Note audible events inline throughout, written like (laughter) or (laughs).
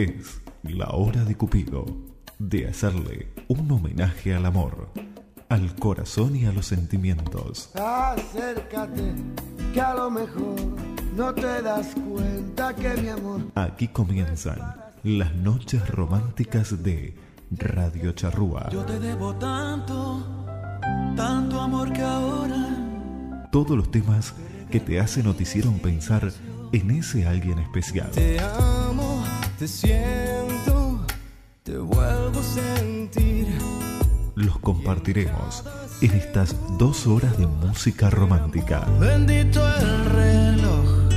Es la hora de Cupido de hacerle un homenaje al amor, al corazón y a los sentimientos. Acércate, que a lo mejor no te das cuenta que mi amor. Aquí comienzan las noches románticas de Radio Charrúa. Yo te debo tanto, tanto amor que ahora. Todos los temas que te hacen o te hicieron pensar en ese alguien especial. Te amo, te siento, te vuelvo a sentir. Los compartiremos en estas dos horas de música romántica. Bendito el reloj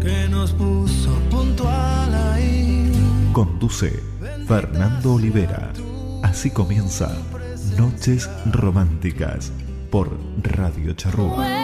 que nos puso puntual ahí. Conduce Fernando Olivera. Así comienza Noches Románticas por Radio Charrúa.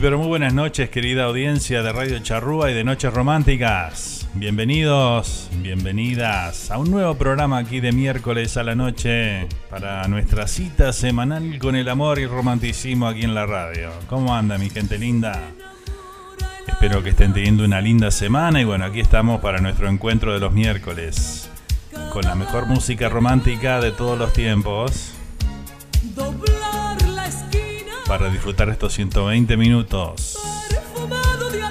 Pero muy buenas noches, querida audiencia de Radio Charrúa y de Noches Románticas. Bienvenidos, bienvenidas a un nuevo programa aquí de miércoles a la noche para nuestra cita semanal con el amor y romanticismo aquí en la radio. ¿Cómo anda mi gente linda? Espero que estén teniendo una linda semana y bueno, aquí estamos para nuestro encuentro de los miércoles con la mejor música romántica de todos los tiempos para disfrutar estos 120 minutos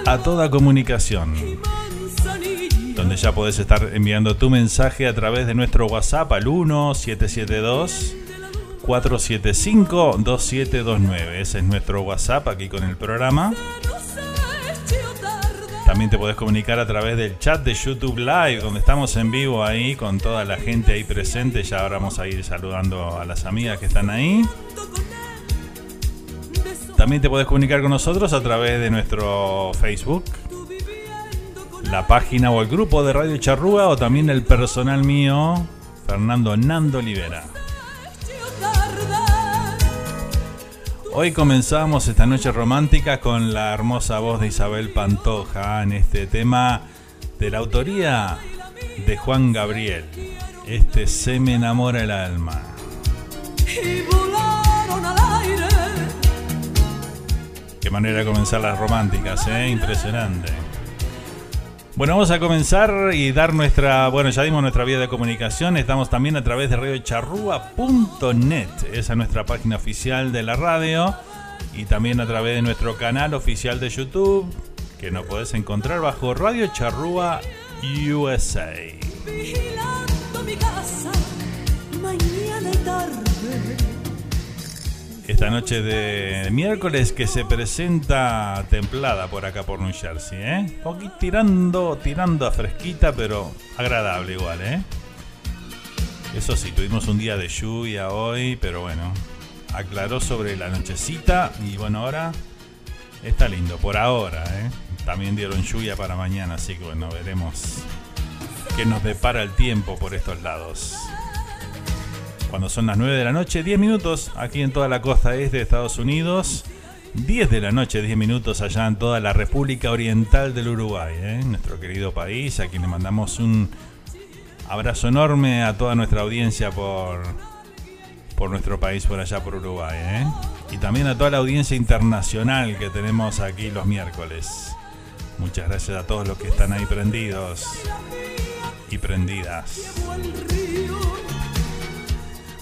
a toda comunicación. Donde ya podés estar enviando tu mensaje a través de nuestro WhatsApp al 1772 475 2729. Ese es nuestro WhatsApp aquí con el programa. También te podés comunicar a través del chat de YouTube Live, donde estamos en vivo ahí con toda la gente ahí presente. Ya ahora vamos a ir saludando a las amigas que están ahí. También te puedes comunicar con nosotros a través de nuestro Facebook, la página o el grupo de Radio Charrúa o también el personal mío, Fernando Nando Olivera. Hoy comenzamos esta noche romántica con la hermosa voz de Isabel Pantoja en este tema de la autoría de Juan Gabriel. Este se me enamora el alma. Qué manera de comenzar las románticas, ¿eh? Impresionante. Bueno, vamos a comenzar y dar nuestra, bueno, ya dimos nuestra vía de comunicación, estamos también a través de radiocharrúa.net, esa es nuestra página oficial de la radio, y también a través de nuestro canal oficial de YouTube, que nos podés encontrar bajo Radio Charrúa USA. Vigilando mi casa, mañana esta noche de miércoles que se presenta templada por acá por New Jersey, ¿eh? Poquito tirando, tirando a fresquita, pero agradable igual, ¿eh? Eso sí, tuvimos un día de lluvia hoy, pero bueno, aclaró sobre la nochecita y bueno, ahora está lindo, por ahora, ¿eh? También dieron lluvia para mañana, así que bueno, veremos qué nos depara el tiempo por estos lados cuando son las 9 de la noche, 10 minutos aquí en toda la costa este de Estados Unidos, 10 de la noche, 10 minutos allá en toda la República Oriental del Uruguay, ¿eh? nuestro querido país, a quien le mandamos un abrazo enorme a toda nuestra audiencia por, por nuestro país, por allá por Uruguay, ¿eh? y también a toda la audiencia internacional que tenemos aquí los miércoles. Muchas gracias a todos los que están ahí prendidos y prendidas.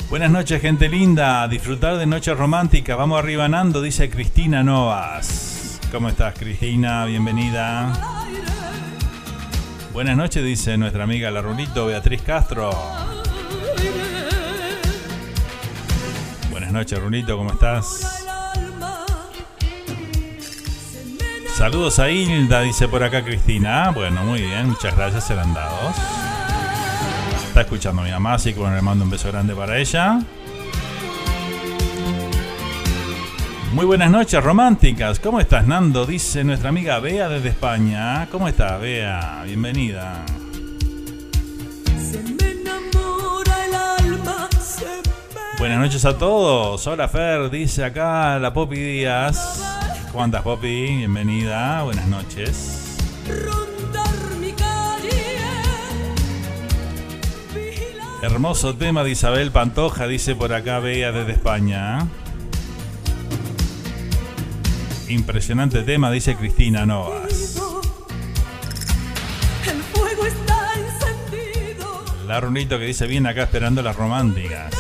Buenas noches, gente linda. disfrutar de noche romántica. Vamos arriba, Nando, dice Cristina Novas. ¿Cómo estás, Cristina? Bienvenida. Buenas noches, dice nuestra amiga la Rulito Beatriz Castro. Buenas noches, Rulito, ¿cómo estás? Saludos a Hilda, dice por acá Cristina. Bueno, muy bien, muchas gracias, serán dados está escuchando mi mamá, así que bueno, le mando un beso grande para ella. Muy buenas noches, románticas. ¿Cómo estás, Nando? Dice nuestra amiga Bea desde España. ¿Cómo estás, Bea? Bienvenida. Buenas noches a todos. Hola, Fer. Dice acá la Poppy Díaz. ¿Cómo andas, Poppy? Bienvenida. Buenas noches. Hermoso tema de Isabel Pantoja, dice por acá Bea desde España. Impresionante tema, dice Cristina Novas. El fuego está encendido. La runito que dice bien acá esperando las románticas.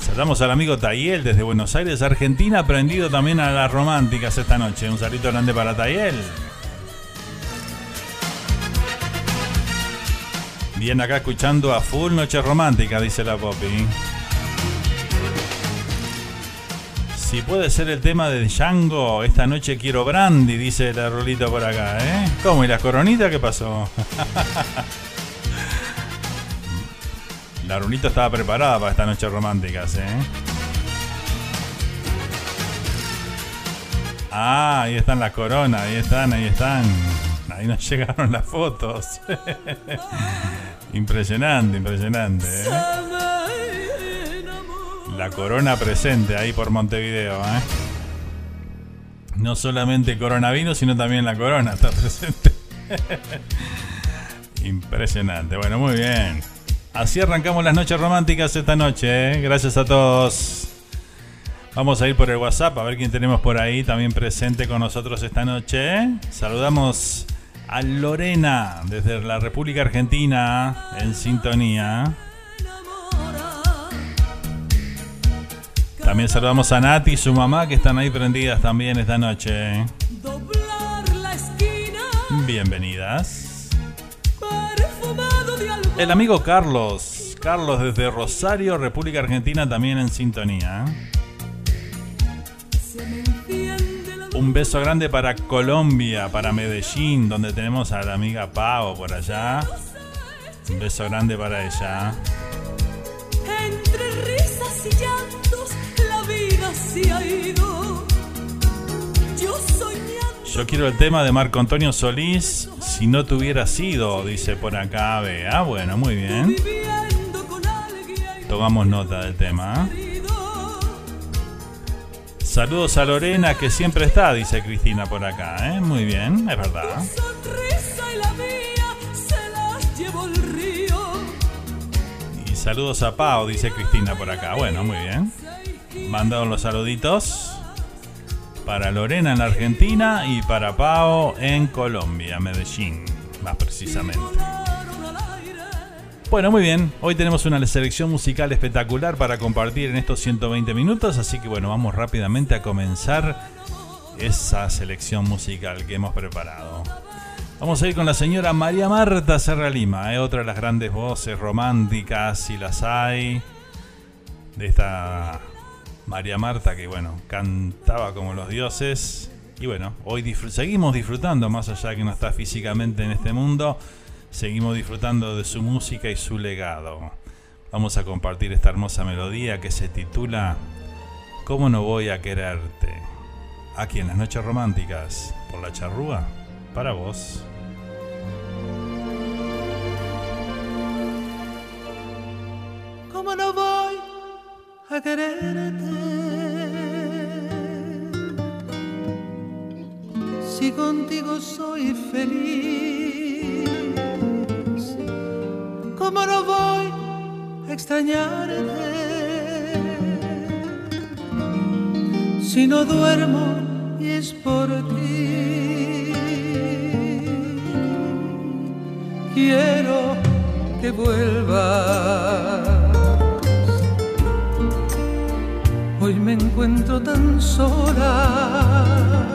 Saludamos al amigo Tayel desde Buenos Aires, Argentina, aprendido también a las románticas esta noche. Un saludo grande para Tayel. Bien acá escuchando a full Noche Romántica, dice la Poppy. Si puede ser el tema de Django, esta noche quiero brandy, dice la Rolita por acá, ¿eh? ¿Cómo? ¿Y las coronitas qué pasó? (laughs) la Rulita estaba preparada para esta noche romántica, ¿eh? Ah, ahí están las coronas, ahí están, ahí están. Ahí nos (laughs) llegaron las fotos. Impresionante, impresionante. ¿eh? La corona presente ahí por Montevideo. ¿eh? No solamente coronavirus, sino también la corona está presente. (laughs) Impresionante. Bueno, muy bien. Así arrancamos las noches románticas esta noche. ¿eh? Gracias a todos. Vamos a ir por el WhatsApp a ver quién tenemos por ahí también presente con nosotros esta noche. Saludamos a Lorena desde la República Argentina en sintonía. También saludamos a Nati y su mamá que están ahí prendidas también esta noche. Bienvenidas. El amigo Carlos. Carlos desde Rosario, República Argentina, también en sintonía. Un beso grande para Colombia, para Medellín, donde tenemos a la amiga Pau por allá. Un beso grande para ella. Entre risas y llantos, la vida se ha ido. Yo soñando. Yo quiero el tema de Marco Antonio Solís, si no te hubiera sido, dice por acá. Ah, bueno, muy bien. Tomamos nota del tema. Saludos a Lorena que siempre está, dice Cristina por acá. ¿eh? Muy bien, es verdad. Y saludos a Pau, dice Cristina por acá. Bueno, muy bien. Mandaron los saluditos para Lorena en la Argentina y para Pau en Colombia, Medellín, más precisamente. Bueno, muy bien. Hoy tenemos una selección musical espectacular para compartir en estos 120 minutos, así que bueno, vamos rápidamente a comenzar esa selección musical que hemos preparado. Vamos a ir con la señora María Marta Serra Lima, ¿eh? otra de las grandes voces románticas, si las hay, de esta María Marta que bueno, cantaba como los dioses. Y bueno, hoy seguimos disfrutando, más allá de que no está físicamente en este mundo, seguimos disfrutando de su música y su legado. Vamos a compartir esta hermosa melodía que se titula ¿Cómo no voy a quererte? Aquí en las noches románticas, por la charrúa, para vos. ¿Cómo no voy a quererte? Si contigo soy feliz ¿Cómo no voy a extrañarte? Si no duermo y es por ti. Quiero que vuelvas. Hoy me encuentro tan sola.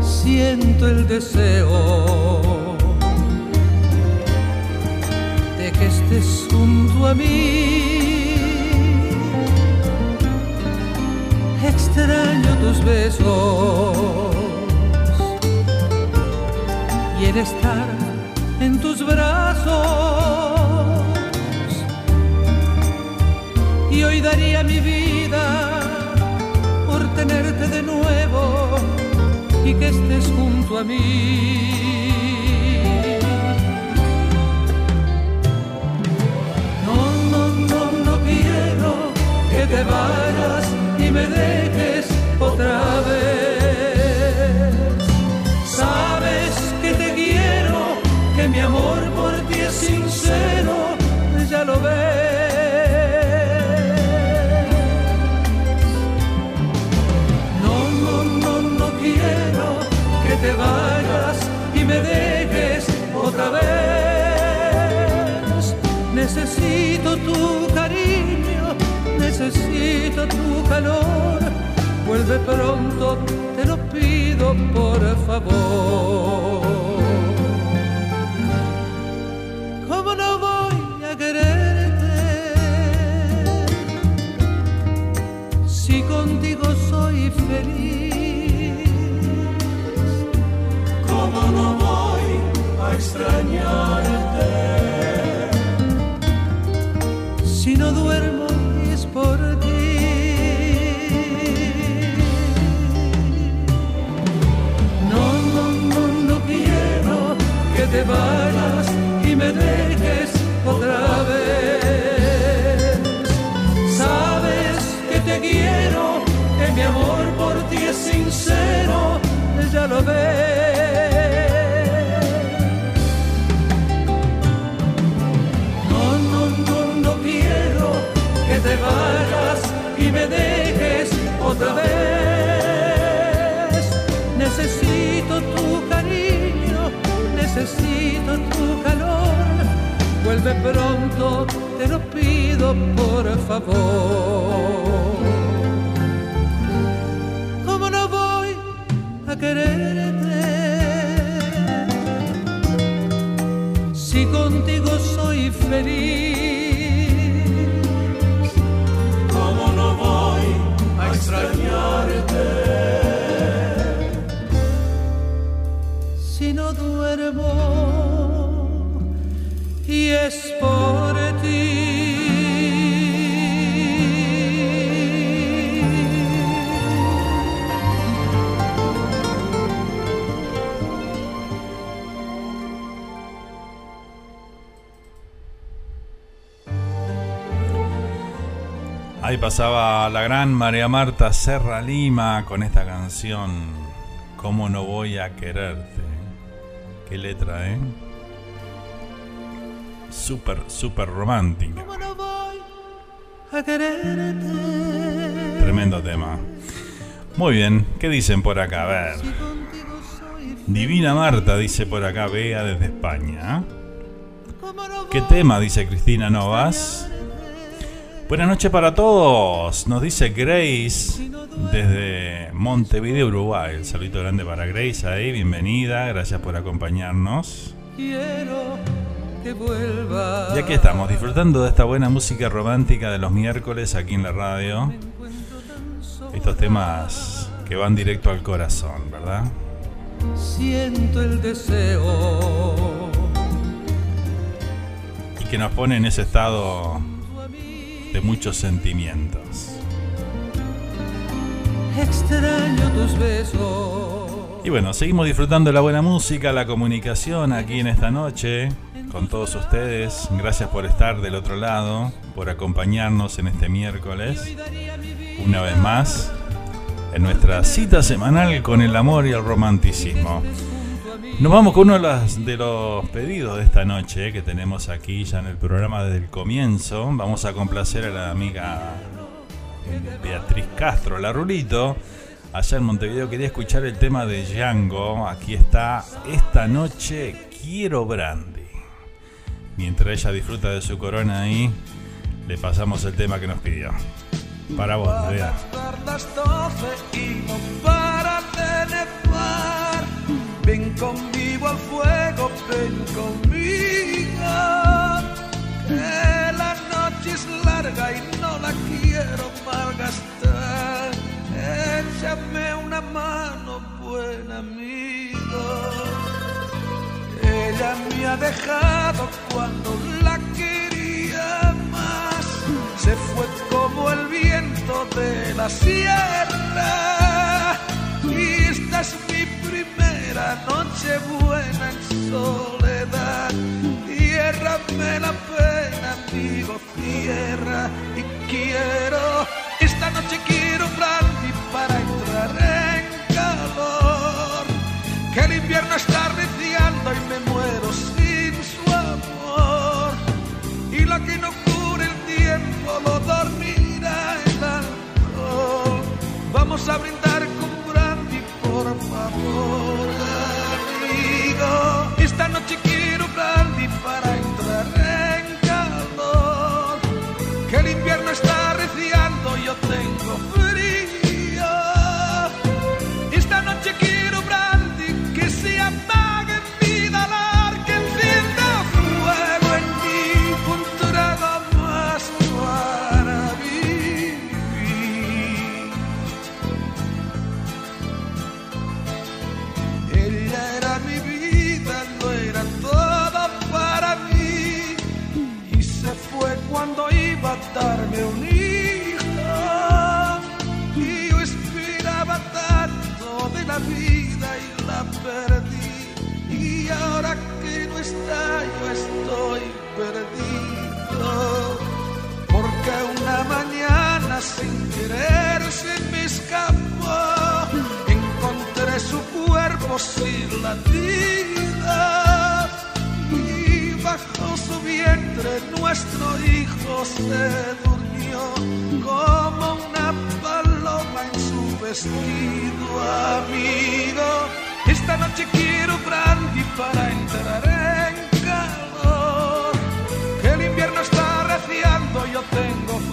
Siento el deseo que estés junto a mí. Extraño tus besos y el estar en tus brazos. Y hoy daría mi vida por tenerte de nuevo y que estés junto a mí. Te vayas y me dejes otra vez. Sabes que te quiero, que mi amor por ti es sincero, ya lo ves. Vuelve pronto, te lo pido por favor. ¿Cómo no voy a quererte si contigo soy feliz? ¿Cómo no voy a extrañarte y me dejes otra vez. Sabes que te quiero, que mi amor por ti otra vez. No, no, no, no quiero que te vayas y me dejes otra vez. Necesito tu cariño, necesito tu calor. Vuelve pronto, te lo pido por favor. ¿Cómo no voy a quererte? Si contigo soy feliz. ¿Cómo no voy a extrañarte? Ahí pasaba la gran María Marta Serra Lima con esta canción ¿Cómo no voy a quererte? Qué letra, ¿eh? Súper, súper romántica. ¿Cómo no voy a quererte? Tremendo tema. Muy bien, ¿qué dicen por acá? A ver. Divina Marta dice por acá, Vea desde España. ¿Cómo no ¿Qué tema? Dice Cristina Novas. Buenas noches para todos, nos dice Grace desde Montevideo, Uruguay. El saludito grande para Grace ahí, bienvenida, gracias por acompañarnos. Quiero que vuelva. Y aquí estamos, disfrutando de esta buena música romántica de los miércoles aquí en la radio. Estos temas que van directo al corazón, ¿verdad? Siento el deseo. Y que nos pone en ese estado de muchos sentimientos. Extraño tus besos. Y bueno, seguimos disfrutando de la buena música, la comunicación aquí en esta noche con todos ustedes. Gracias por estar del otro lado, por acompañarnos en este miércoles, una vez más, en nuestra cita semanal con el amor y el romanticismo. Nos vamos con uno de los, pedidos de esta noche que tenemos aquí ya en el programa desde el comienzo. Vamos a complacer a la amiga Beatriz Castro, la Rulito. Allá en Montevideo quería escuchar el tema de Django. Aquí está, esta noche quiero brandy. Mientras ella disfruta de su corona ahí, le pasamos el tema que nos pidió. Para vos, Bea. Las ven conmigo. Que la noche es larga y no la quiero malgastar. Échame una mano, buen amigo. Ella me ha dejado cuando la quería más. Se fue como el viento de la sierra. Y esta es mi primera noche buena en soledad. Ciérrame la pena, amigo, cierra. Y quiero, esta noche quiero brandy para entrar en calor. Que el invierno está arreciando y me muero sin su amor. Y lo que no cure el tiempo lo dormirá el alcohol. Vamos a brindar con brandy, por favor. Esta noche quiero brandy para sin querer se me escapó. Encontré su cuerpo sin latidas y bajo su vientre nuestro hijo se durmió como una paloma en su vestido amigo. Esta noche quiero brandy para entrar en calor. Que el invierno está reciando, yo tengo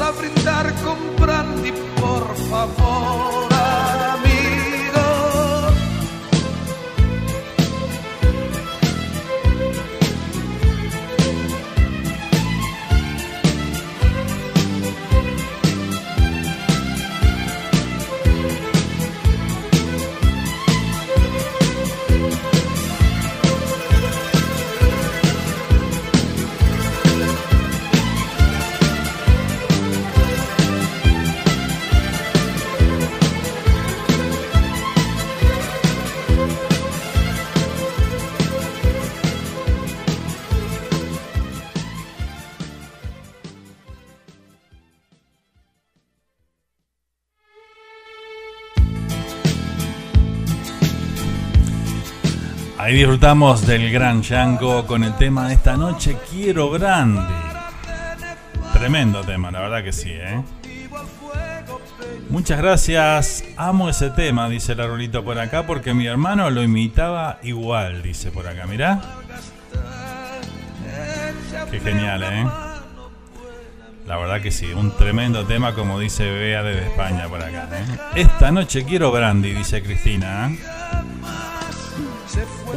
a brindar con brandy, por favor, Ahí disfrutamos del gran Yango con el tema Esta noche quiero brandy. Tremendo tema, la verdad que sí, ¿eh? Muchas gracias, amo ese tema, dice la Rolito por acá, porque mi hermano lo imitaba igual, dice por acá, mirá. Qué genial, ¿eh? La verdad que sí, un tremendo tema como dice Bea desde España por acá. ¿eh? Esta noche quiero brandy, dice Cristina. ¿eh?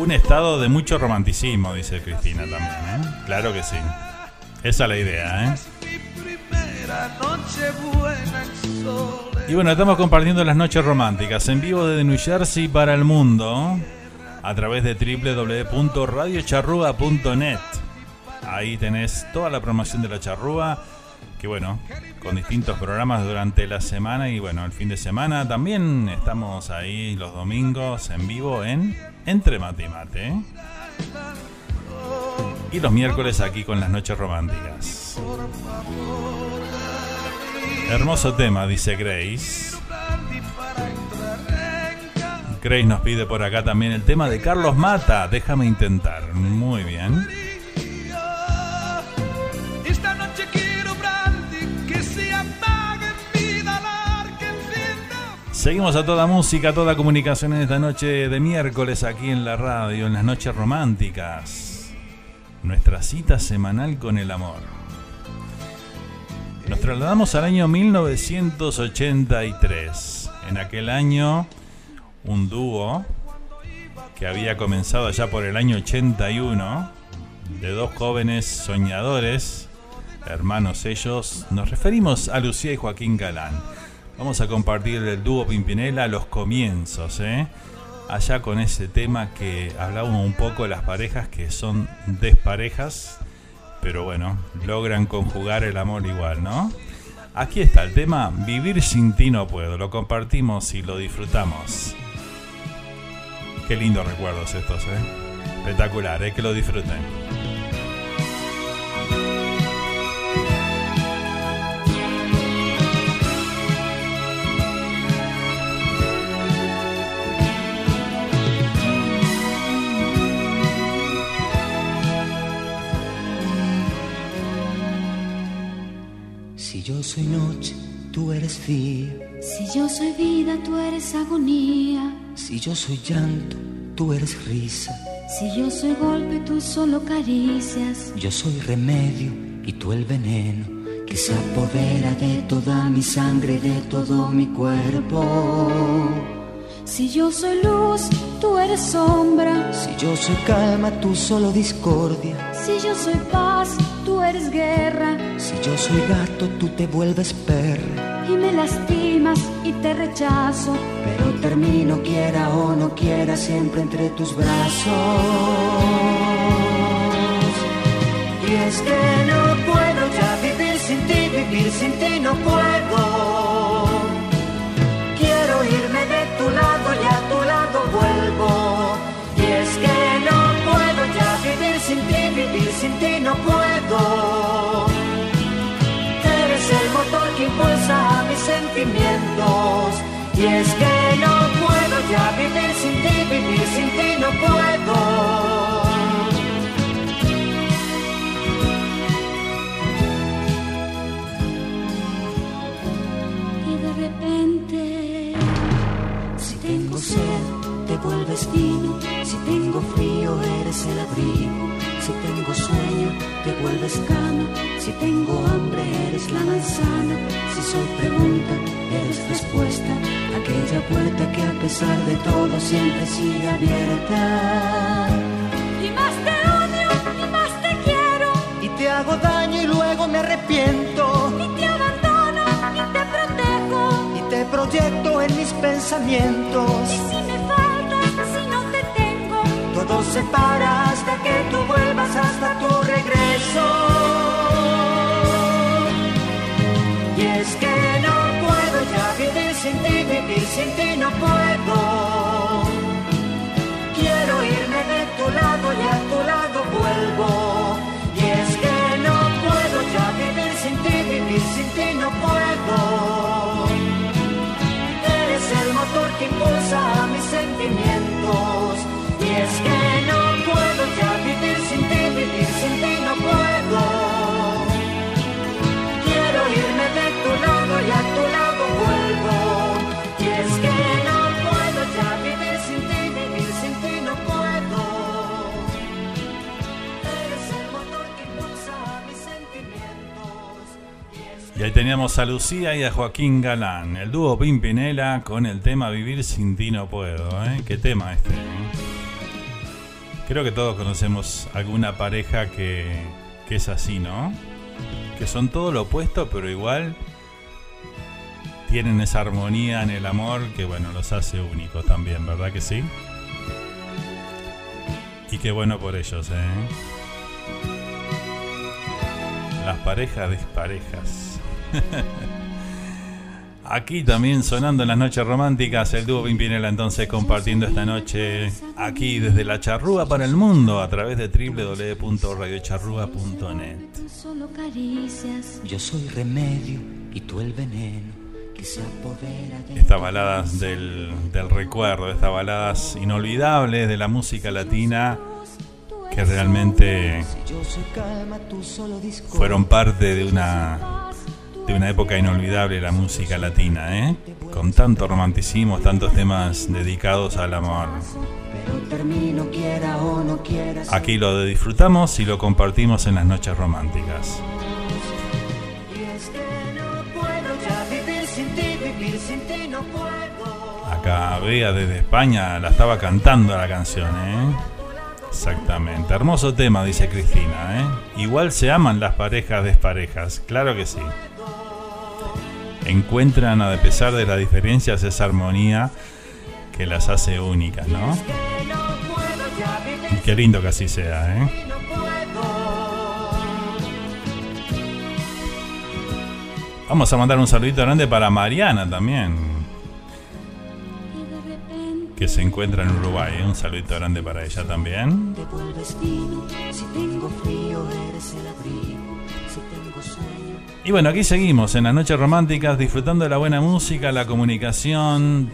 Un estado de mucho romanticismo, dice Cristina también. ¿eh? Claro que sí. Esa es la idea. ¿eh? Y bueno, estamos compartiendo las noches románticas en vivo desde New Jersey para el mundo a través de www.radiocharrúa.net. Ahí tenés toda la promoción de la charrúa, que bueno, con distintos programas durante la semana y bueno, el fin de semana también estamos ahí los domingos en vivo en Entre Mate y Mate. ¿eh? Y los miércoles aquí con las noches románticas. Hermoso tema, dice Grace. Grace nos pide por acá también el tema de Carlos Mata, déjame intentar. Muy bien. Seguimos a toda música, toda comunicación en esta noche de miércoles aquí en la radio, en las noches románticas. Nuestra cita semanal con el amor. Nos trasladamos al año 1983. En aquel año, un dúo que había comenzado allá por el año 81, de dos jóvenes soñadores, hermanos ellos, nos referimos a Lucía y Joaquín Galán. Vamos a compartir el dúo Pimpinela los comienzos, ¿eh? allá con ese tema que hablábamos un poco de las parejas que son desparejas, pero bueno, logran conjugar el amor igual, ¿no? Aquí está el tema Vivir sin ti no puedo, lo compartimos y lo disfrutamos. Qué lindos recuerdos estos, ¿eh? Espectacular, ¿eh? Que lo disfruten. Si yo soy noche, tú eres día. Si yo soy vida, tú eres agonía. Si yo soy llanto, tú eres risa. Si yo soy golpe, tú solo caricias. Yo soy remedio y tú el veneno que se apodera de toda mi sangre, de todo mi cuerpo. Si yo soy luz, tú eres sombra. Si yo soy calma, tú solo discordia. Si yo soy paz, tú eres guerra. yo soy gato, tú te vuelves perro. Y me lastimas y te rechazo. Pero termino, quiera o no quiera, siempre entre tus brazos. Y es que no puedo ya vivir sin ti, vivir sin ti no puedo. Sentimientos. Y es que no puedo ya vivir sin ti, vivir sin ti no puedo. Y de repente, Si tengo sed, te vuelves vino. Si tengo frío, eres el abrigo. Si tengo sueño, te vuelves cama. Si tengo hambre, eres la manzana. Si soy pregunta, eres respuesta. Aquella puerta que a pesar de todo siempre sigue abierta. y más te odio y más te quiero. Y te hago daño y luego me arrepiento. Y te abandono y te protejo. Y te proyecto en mis pensamientos. Y si me faltas, Todo se para hasta que tú vuelvas hasta tu regreso. Y es que no puedo ya vivir sin ti, vivir sin ti no puedo. Quiero irme de tu lado y a tu lado vuelvo. Y es que no puedo ya vivir sin ti, vivir sin ti no puedo. Eres el motor que impulsa a mis sentimientos. Y ahí teníamos a Lucía y a Joaquín Galán, el dúo Pimpinela con el tema Vivir sin ti no puedo. ¿eh? ¿Qué tema este? Creo que todos conocemos alguna pareja que, que es así, ¿no? Que son todo lo opuesto, pero igual tienen esa armonía en el amor que, bueno, los hace únicos también, ¿verdad que sí? Y qué bueno por ellos, ¿eh? Las parejas desparejas. (laughs) Aquí también sonando en las noches románticas, el dúo Pimpinela entonces compartiendo esta noche aquí desde la charrúa para el mundo a través de www.radiocharrúa.net. Yo soy remedio y tú el veneno Estas baladas del, del recuerdo, estas baladas inolvidables de la música latina que realmente fueron parte de una de una época inolvidable la música latina, ¿eh? Con tanto romanticismo, tantos temas dedicados al amor. Aquí lo disfrutamos y lo compartimos en las noches románticas. Acá Bea desde España la estaba cantando la canción, ¿eh? Exactamente. Hermoso tema, dice Cristina, ¿eh? Igual se aman las parejas desparejas, claro que sí. Encuentran, a pesar de las diferencias, esa armonía que las hace únicas, ¿no? Qué lindo que así sea, ¿eh? Vamos a mandar un saludito grande para Mariana también, que se encuentra en Uruguay. ¿eh? Un saludito grande para ella también. Y bueno, aquí seguimos en las noches románticas disfrutando de la buena música, la comunicación.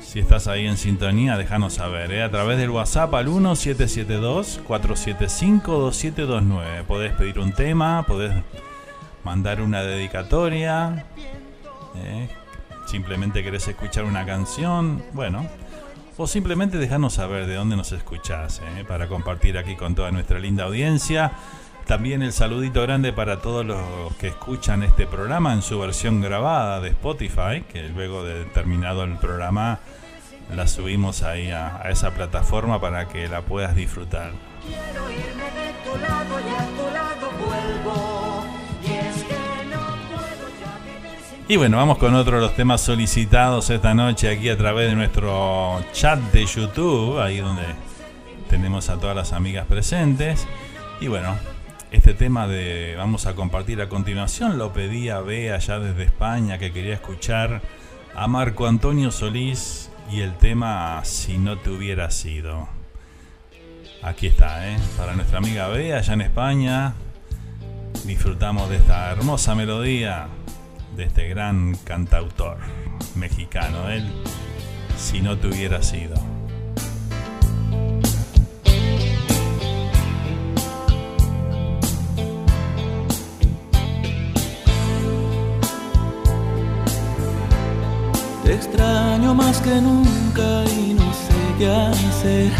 Si estás ahí en sintonía, déjanos saber, ¿eh? a través del WhatsApp al 1772-475-2729. Podés pedir un tema, podés mandar una dedicatoria, ¿eh? simplemente querés escuchar una canción, bueno, o simplemente dejarnos saber de dónde nos escuchás, ¿eh? para compartir aquí con toda nuestra linda audiencia. También el saludito grande para todos los que escuchan este programa en su versión grabada de Spotify, que luego de terminado el programa la subimos ahí a, a esa plataforma para que la puedas disfrutar. Quiero irme de tu lado y a tu lado vuelvo. Y bueno, vamos con otro de los temas solicitados esta noche aquí a través de nuestro chat de YouTube, ahí donde tenemos a todas las amigas presentes. Y bueno, este tema de vamos a compartir a continuación lo pedía Bea allá desde España que quería escuchar a Marco Antonio Solís y el tema Si no te hubiera sido. Aquí está, ¿eh? para nuestra amiga Bea allá en España. Disfrutamos de esta hermosa melodía de este gran cantautor mexicano, él, si no te hubiera sido. Te extraño más que nunca y no sé qué hacer.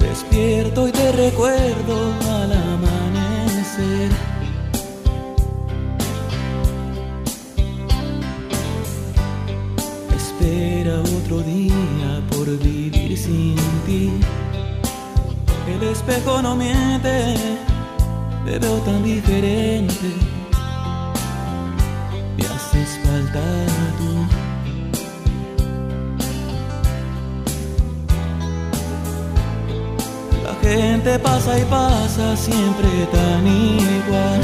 Despierto y te recuerdo al amanecer. Espera otro día por vivir sin ti. El espejo no miente me veo tan diferente. Me haces falta tú. Gente pasa y pasa siempre tan igual.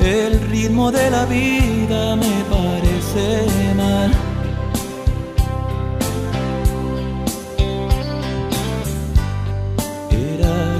El ritmo de la vida me parece mal.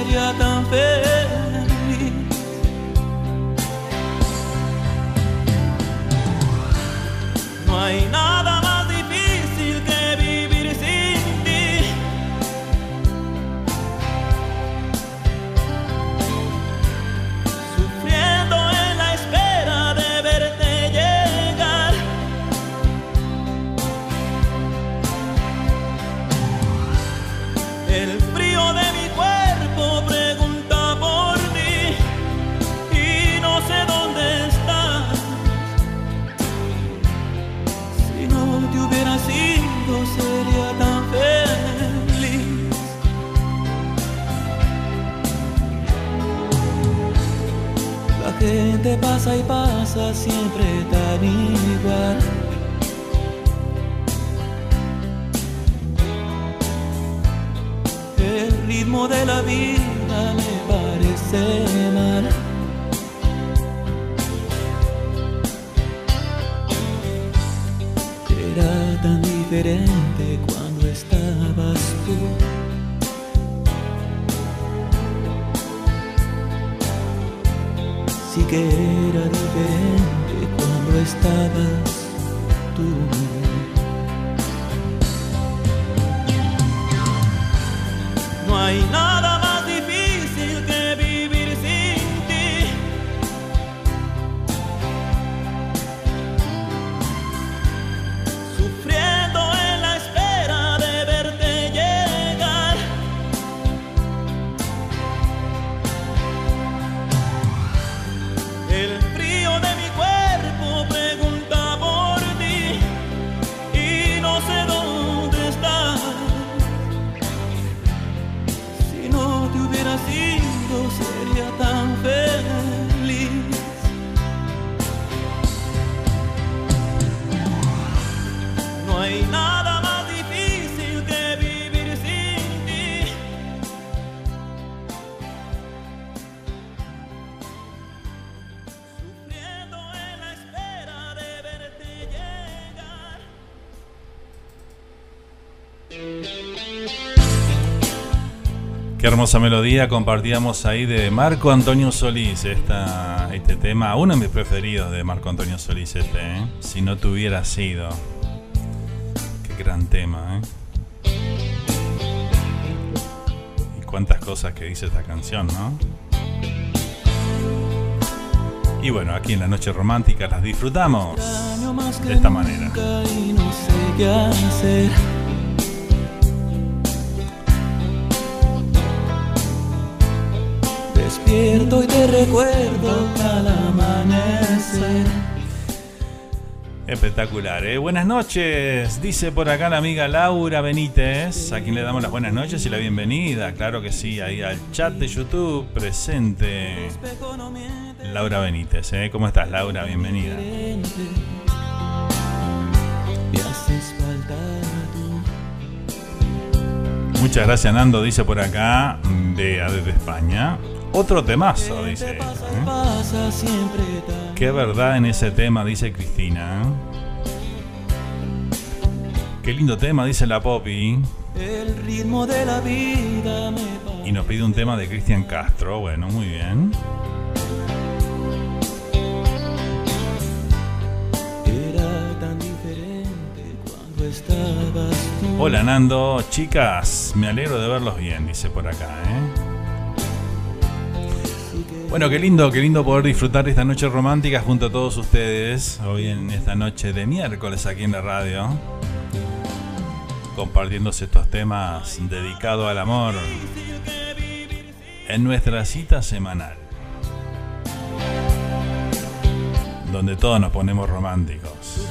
sido sería tan feliz. No hay nada Qué hermosa melodía compartíamos ahí de Marco Antonio Solís, esta, este tema, uno de mis preferidos de Marco Antonio Solís este, ¿eh? Si no tuviera sido. Qué gran tema, ¿eh? Y cuántas cosas que dice esta canción, ¿no? Y bueno, aquí en la noche romántica las disfrutamos de esta manera. Y no sé qué hacer. Despierto y te recuerdo al amanecer. Espectacular, ¿eh? Buenas noches, dice por acá la amiga Laura Benítez, a quien le damos las buenas noches y la bienvenida, claro que sí, ahí al chat de YouTube presente. Laura Benítez, ¿eh? ¿Cómo estás Laura? Bienvenida. Muchas gracias Nando, dice por acá, de desde España. Otro temazo, dice. ella, ¿eh? Qué verdad en ese tema, dice Cristina. ¿eh? Qué lindo tema, dice la Poppy. el ritmo de la vida me pasa. Y nos pide un tema de Cristian Castro. Bueno, muy bien. Era tan diferente cuando estabas tú. Hola Nando, chicas, me alegro de verlos bien, dice por acá, ¿eh? Bueno, qué lindo, qué lindo poder disfrutar de esta noche romántica junto a todos ustedes, hoy en esta noche de miércoles aquí en la radio, compartiéndose estos temas dedicados al amor en nuestra cita semanal, donde todos nos ponemos románticos.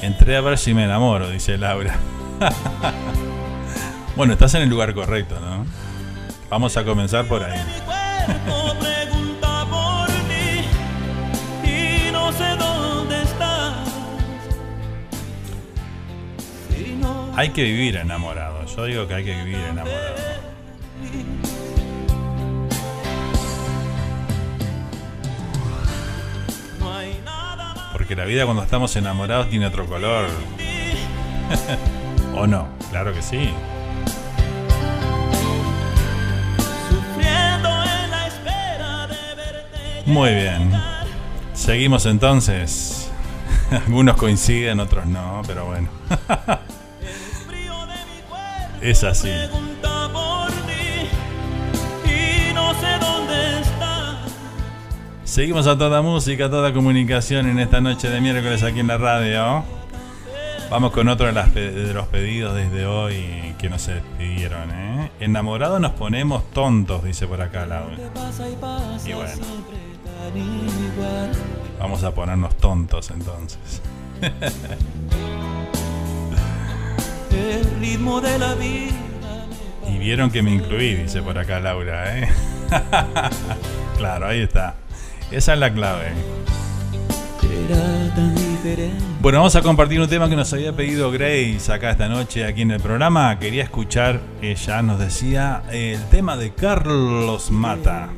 Entré a ver si me enamoro, dice Laura. (laughs) bueno, estás en el lugar correcto, ¿no? Vamos a comenzar por ahí. Hay que vivir enamorado. Yo digo que hay que vivir enamorado. Porque la vida cuando estamos enamorados tiene otro color. (laughs) ¿O no? Claro que sí. Muy bien. Seguimos entonces. (laughs) Algunos coinciden, otros no, pero bueno. (laughs) Es así. Seguimos a toda música, a toda comunicación en esta noche de miércoles aquí en la radio. Vamos con otro de, las pe- de los pedidos desde hoy que nos pidieron. ¿eh? Enamorados nos ponemos tontos, dice por acá Laura. Y bueno. Vamos a ponernos tontos entonces. (laughs) El ritmo de la vida Y vieron que me incluí, dice por acá Laura. ¿eh? (laughs) claro, ahí está. Esa es la clave. era tan diferente. Bueno, vamos a compartir un tema que nos había pedido Grace acá esta noche, aquí en el programa. Quería escuchar, ella nos decía, el tema de Carlos Mata.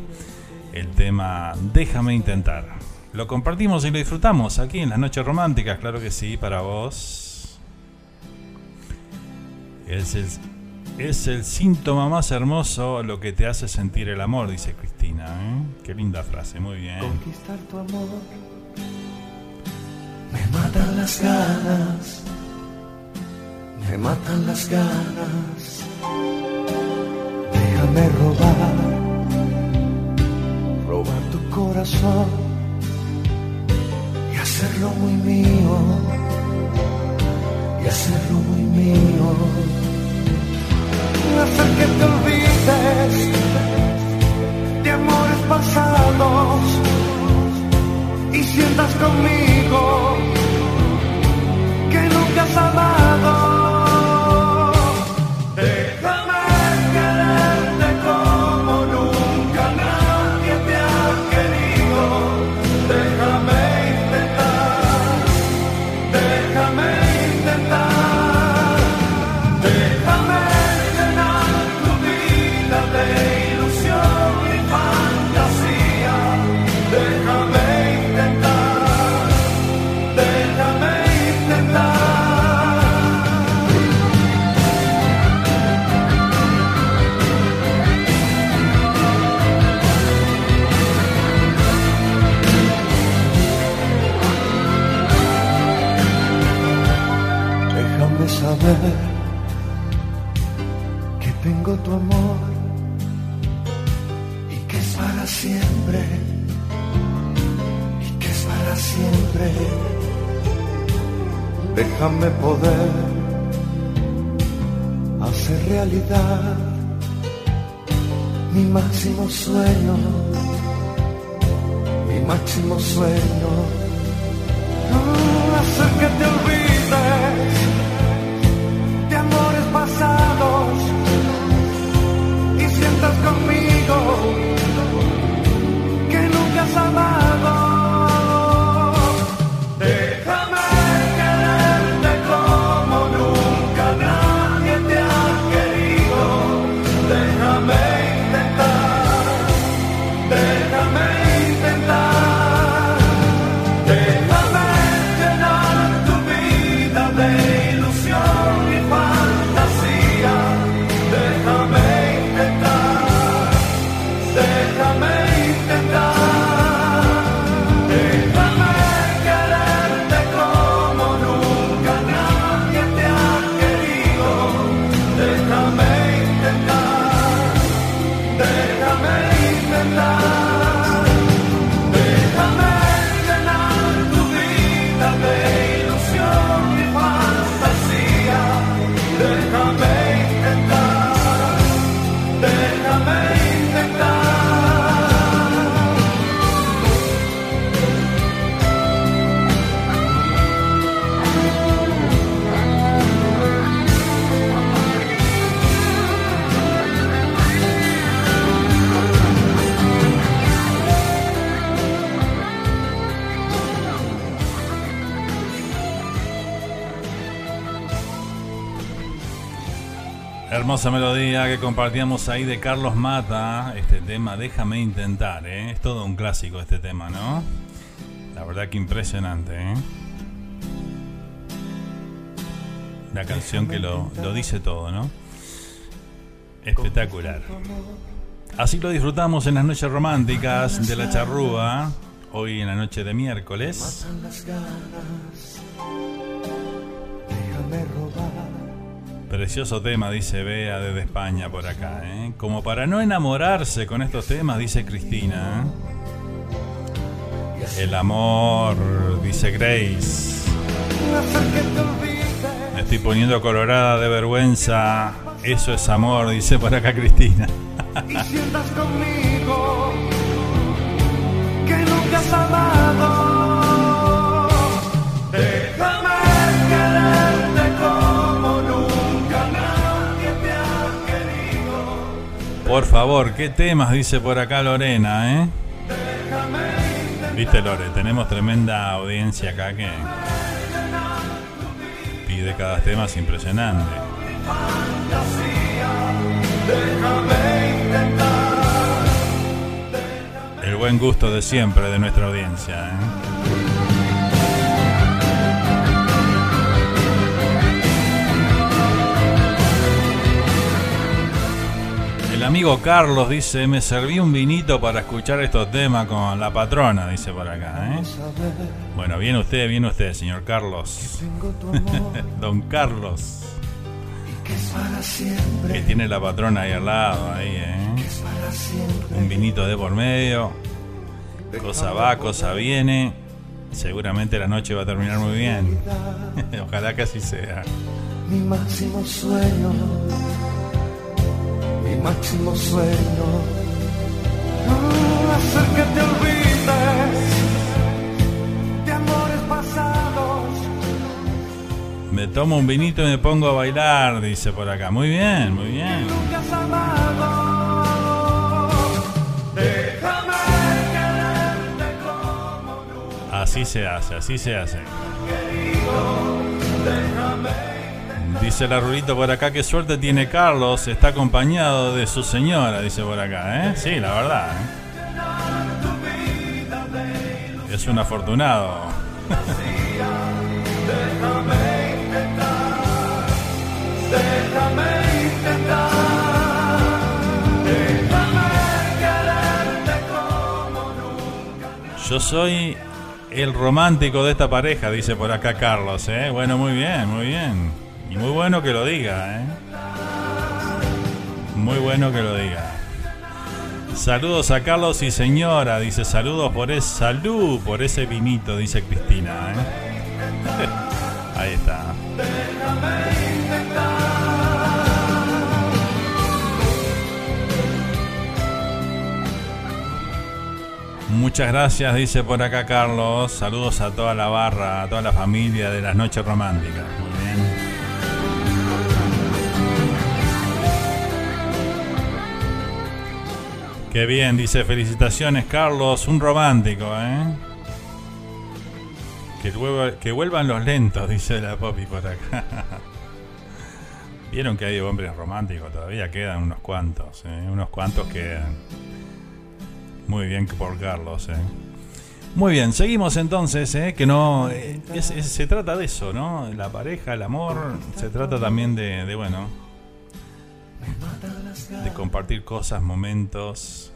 El tema Déjame intentar. Lo compartimos y lo disfrutamos aquí en las noches románticas, claro que sí, para vos. Es el, es el síntoma más hermoso lo que te hace sentir el amor, dice Cristina. ¿eh? Qué linda frase, muy bien. Conquistar tu amor me matan las ganas, me matan las ganas. Déjame robar, corazón y hacerlo muy mío, y hacerlo muy mío. Hacer que te olvides de amores pasados y sientas conmigo que nunca has. Tengo tu amor y que es para siempre y que es para siempre. Déjame poder hacer realidad mi máximo sueño, mi máximo sueño. Hacer que te olvides de amores pasados sientas conmigo que nunca has Hermosa melodía que compartíamos ahí de Carlos Mata. Este tema, déjame intentar, ¿eh? Es todo un clásico este tema, ¿no? La verdad que impresionante, ¿eh? La canción que lo, lo dice todo, ¿no? Espectacular. Así lo disfrutamos en las noches románticas de la charrúa. Hoy en la noche de miércoles. Matan las ganas. Déjame robar. Precioso tema, dice Bea desde España por acá. ¿eh? Como para no enamorarse con estos temas, dice Cristina. ¿eh? El amor, dice Grace. Me estoy poniendo colorada de vergüenza. Eso es amor, dice por acá Cristina. y sientas conmigo que nunca has amado. Por favor, ¿qué temas dice por acá Lorena, eh? Viste Lore, tenemos tremenda audiencia acá que pide cada tema, es impresionante. El buen gusto de siempre de nuestra audiencia. ¿eh? Amigo Carlos dice, me serví un vinito para escuchar estos temas con la patrona, dice por acá. ¿eh? Bueno, viene usted, viene usted, señor Carlos. (laughs) Don Carlos, que tiene la patrona ahí al lado, ahí, ¿eh? Un vinito de por medio. Cosa va, cosa viene. Seguramente la noche va a terminar muy bien. (laughs) Ojalá que así sea. Mi máximo sueño, máximo sueño. No hacer que te olvides de amores pasados. Me tomo un vinito y me pongo a bailar, dice por acá. Muy bien, muy bien. Nunca has amado. Déjame quererte como nunca Así se hace, así se hace. Dice la Rulito por acá, qué suerte tiene Carlos, está acompañado de su señora, dice por acá, ¿eh? Sí, la verdad, ¿eh? Es un afortunado. Yo soy el romántico de esta pareja, dice por acá Carlos, ¿eh? Bueno, muy bien, muy bien. Y muy bueno que lo diga, ¿eh? Muy bueno que lo diga. Saludos a Carlos y señora, dice saludos por ese salud por ese vinito, dice Cristina. ¿eh? (laughs) Ahí está. Muchas gracias, dice por acá Carlos. Saludos a toda la barra, a toda la familia de las noches románticas. Qué bien, dice felicitaciones Carlos, un romántico, ¿eh? Que, vuelva- que vuelvan los lentos, dice la Poppy por acá. (laughs) Vieron que hay hombres románticos, todavía quedan unos cuantos, ¿eh? unos cuantos quedan. Muy bien por Carlos, ¿eh? Muy bien, seguimos entonces, ¿eh? que no eh, se trata de eso, ¿no? La pareja, el amor, se trata también de bueno, de compartir cosas, momentos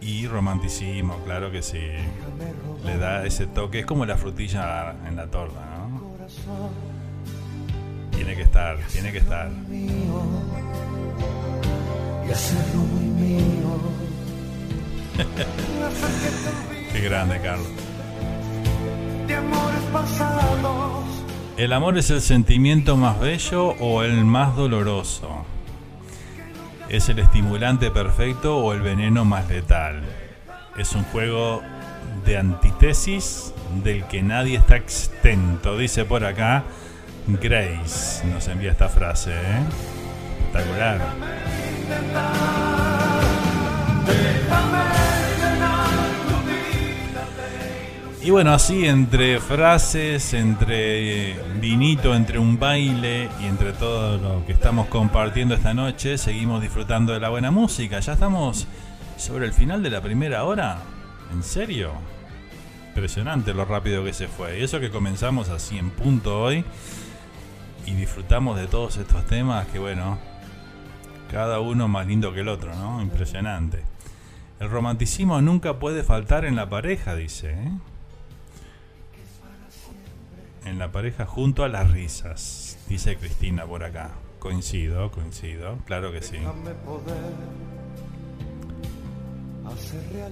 y romanticismo, claro que sí. Le da ese toque, es como la frutilla en la torta, ¿no? Tiene que estar, tiene que estar. (laughs) Qué grande, Carlos. ¿El amor es el sentimiento más bello o el más doloroso? ¿Es el estimulante perfecto o el veneno más letal? Es un juego de antítesis del que nadie está extento, dice por acá Grace. Nos envía esta frase, ¿eh? Espectacular. Y bueno, así entre frases, entre vinito, entre un baile y entre todo lo que estamos compartiendo esta noche, seguimos disfrutando de la buena música. Ya estamos sobre el final de la primera hora. ¿En serio? Impresionante lo rápido que se fue. Y eso que comenzamos así en punto hoy y disfrutamos de todos estos temas que bueno, cada uno más lindo que el otro, ¿no? Impresionante. El romanticismo nunca puede faltar en la pareja, dice. ¿eh? En la pareja junto a las risas, dice Cristina por acá. Coincido, coincido, claro que sí.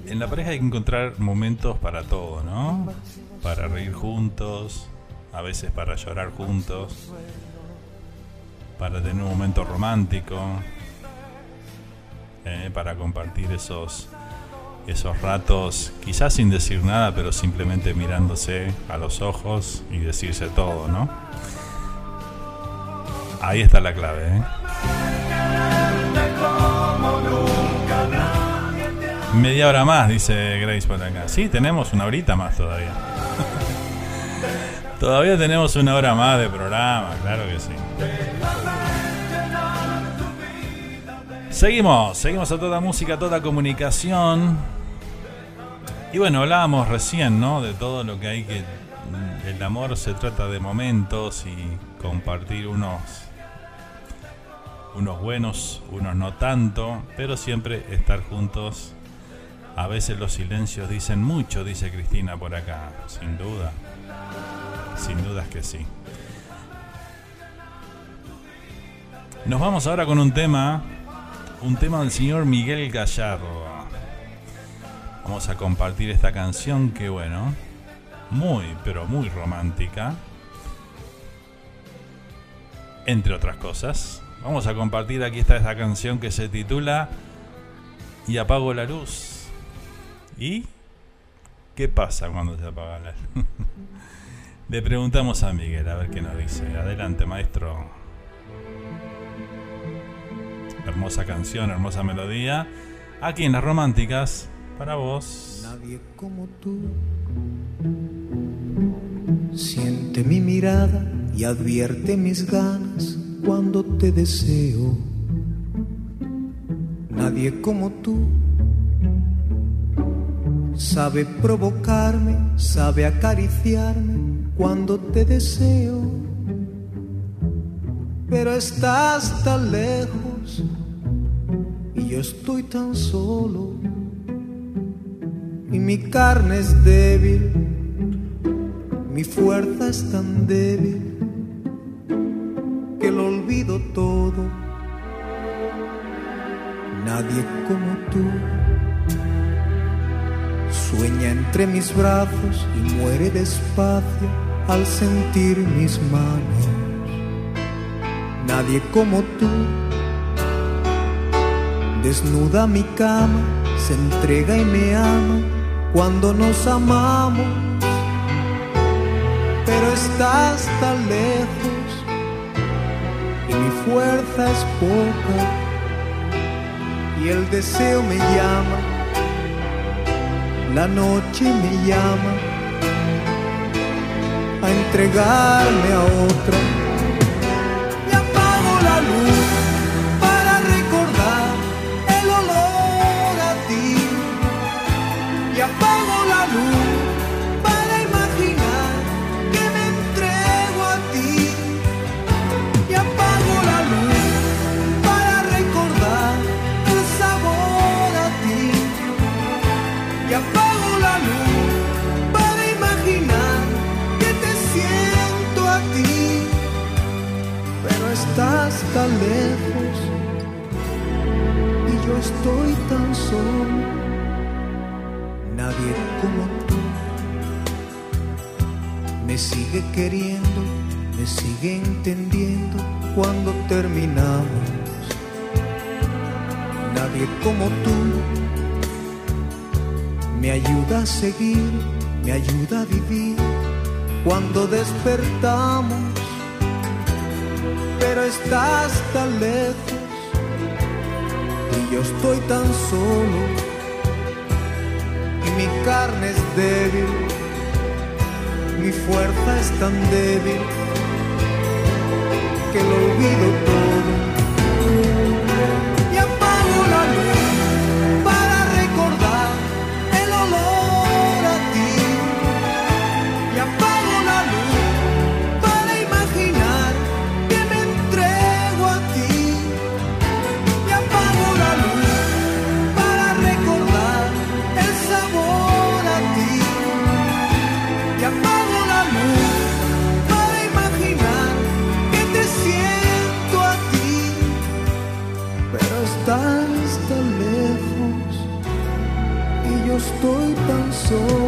En la pareja hay que encontrar momentos para todo, ¿no? Para reír juntos, a veces para llorar juntos, para tener un momento romántico, eh, para compartir esos esos ratos, quizás sin decir nada, pero simplemente mirándose a los ojos y decirse todo, ¿no? Ahí está la clave, ¿eh? Media hora más, dice Grace por acá. Sí, tenemos una horita más todavía. (laughs) todavía tenemos una hora más de programa, claro que sí. Seguimos, seguimos a toda música, a toda comunicación. Y bueno, hablábamos recién, ¿no? De todo lo que hay que... El amor se trata de momentos y compartir unos... Unos buenos, unos no tanto, pero siempre estar juntos. A veces los silencios dicen mucho, dice Cristina por acá, sin duda. Sin dudas que sí. Nos vamos ahora con un tema un tema del señor Miguel Gallardo. Vamos a compartir esta canción que bueno, muy pero muy romántica. Entre otras cosas, vamos a compartir aquí está esta canción que se titula Y apago la luz. ¿Y qué pasa cuando se apaga la luz? (laughs) Le preguntamos a Miguel a ver qué nos dice. Adelante, maestro. Hermosa canción, hermosa melodía. Aquí en las románticas, para vos. Nadie como tú siente mi mirada y advierte mis ganas cuando te deseo. Nadie como tú sabe provocarme, sabe acariciarme cuando te deseo. Pero estás tan lejos yo estoy tan solo y mi carne es débil, mi fuerza es tan débil que lo olvido todo. Nadie como tú sueña entre mis brazos y muere despacio al sentir mis manos. Nadie como tú Desnuda mi cama, se entrega y me ama cuando nos amamos. Pero estás tan lejos y mi fuerza es poca y el deseo me llama, la noche me llama a entregarme a otra. Lejos y yo estoy tan solo. Nadie como tú me sigue queriendo, me sigue entendiendo cuando terminamos. Nadie como tú me ayuda a seguir, me ayuda a vivir cuando despertamos. Estás tan lejos y yo estoy tan solo y mi carne es débil, mi fuerza es tan débil que lo olvido todo. Tan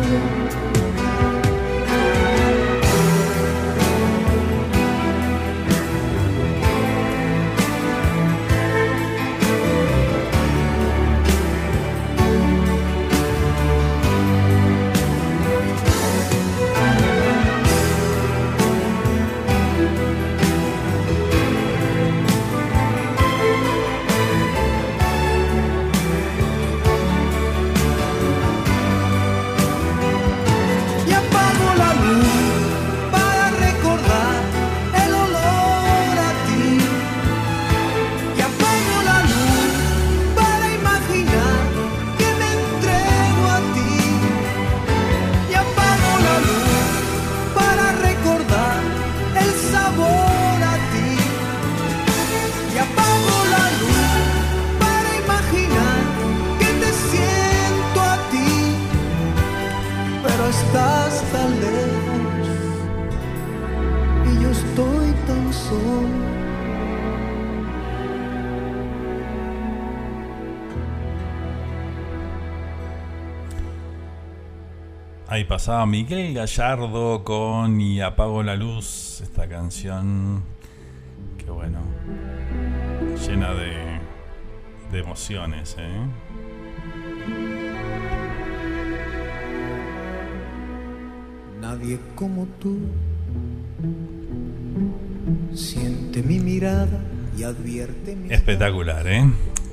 pasaba Miguel Gallardo con Y apago la luz, esta canción que bueno, llena de, de emociones, ¿eh? Nadie como tú siente mi mirada y advierte mi Espectacular, ¿eh?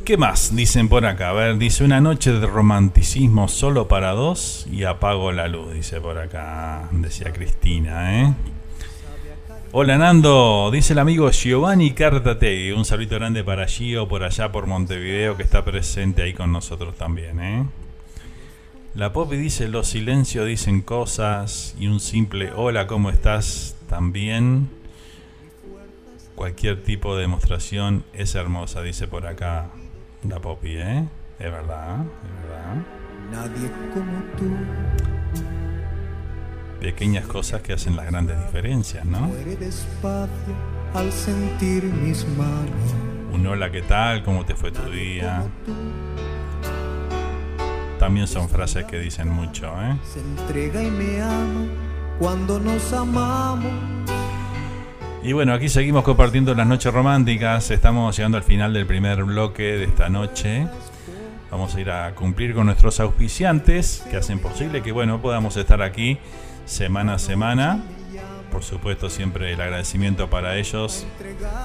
¿Qué más? Dicen por acá. A ver, dice una noche de romanticismo solo para dos y apago la luz, dice por acá. Decía Cristina, ¿eh? Hola Nando, dice el amigo Giovanni Cartategui. Un saludo grande para Gio por allá por Montevideo que está presente ahí con nosotros también, ¿eh? La Poppy dice los silencios dicen cosas y un simple hola, ¿cómo estás? También cualquier tipo de demostración es hermosa, dice por acá la Poppy, ¿eh? Es verdad, es verdad. Nadie como tú Pequeñas cosas que hacen las grandes diferencias, ¿no? muere despacio al sentir mis manos. Un hola, ¿qué tal? ¿Cómo te fue tu día? También son frases que dicen mucho, ¿eh? Se entrega y me ama cuando nos amamos. Y bueno, aquí seguimos compartiendo las noches románticas. Estamos llegando al final del primer bloque de esta noche. Vamos a ir a cumplir con nuestros auspiciantes que hacen posible que bueno podamos estar aquí semana a semana. Por supuesto, siempre el agradecimiento para ellos.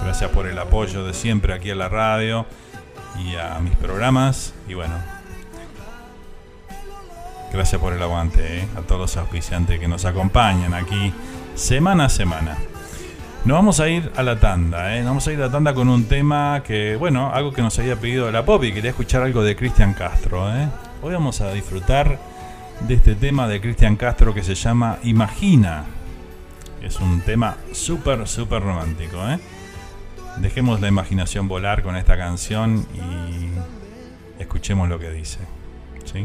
Gracias por el apoyo de siempre aquí a la radio y a mis programas. Y bueno, gracias por el aguante ¿eh? a todos los auspiciantes que nos acompañan aquí semana a semana. Nos vamos a ir a la tanda, ¿eh? Nos vamos a ir a la tanda con un tema que, bueno, algo que nos había pedido la pop y quería escuchar algo de Cristian Castro, ¿eh? Hoy vamos a disfrutar de este tema de Cristian Castro que se llama Imagina. Es un tema súper, súper romántico, ¿eh? Dejemos la imaginación volar con esta canción y escuchemos lo que dice, ¿sí?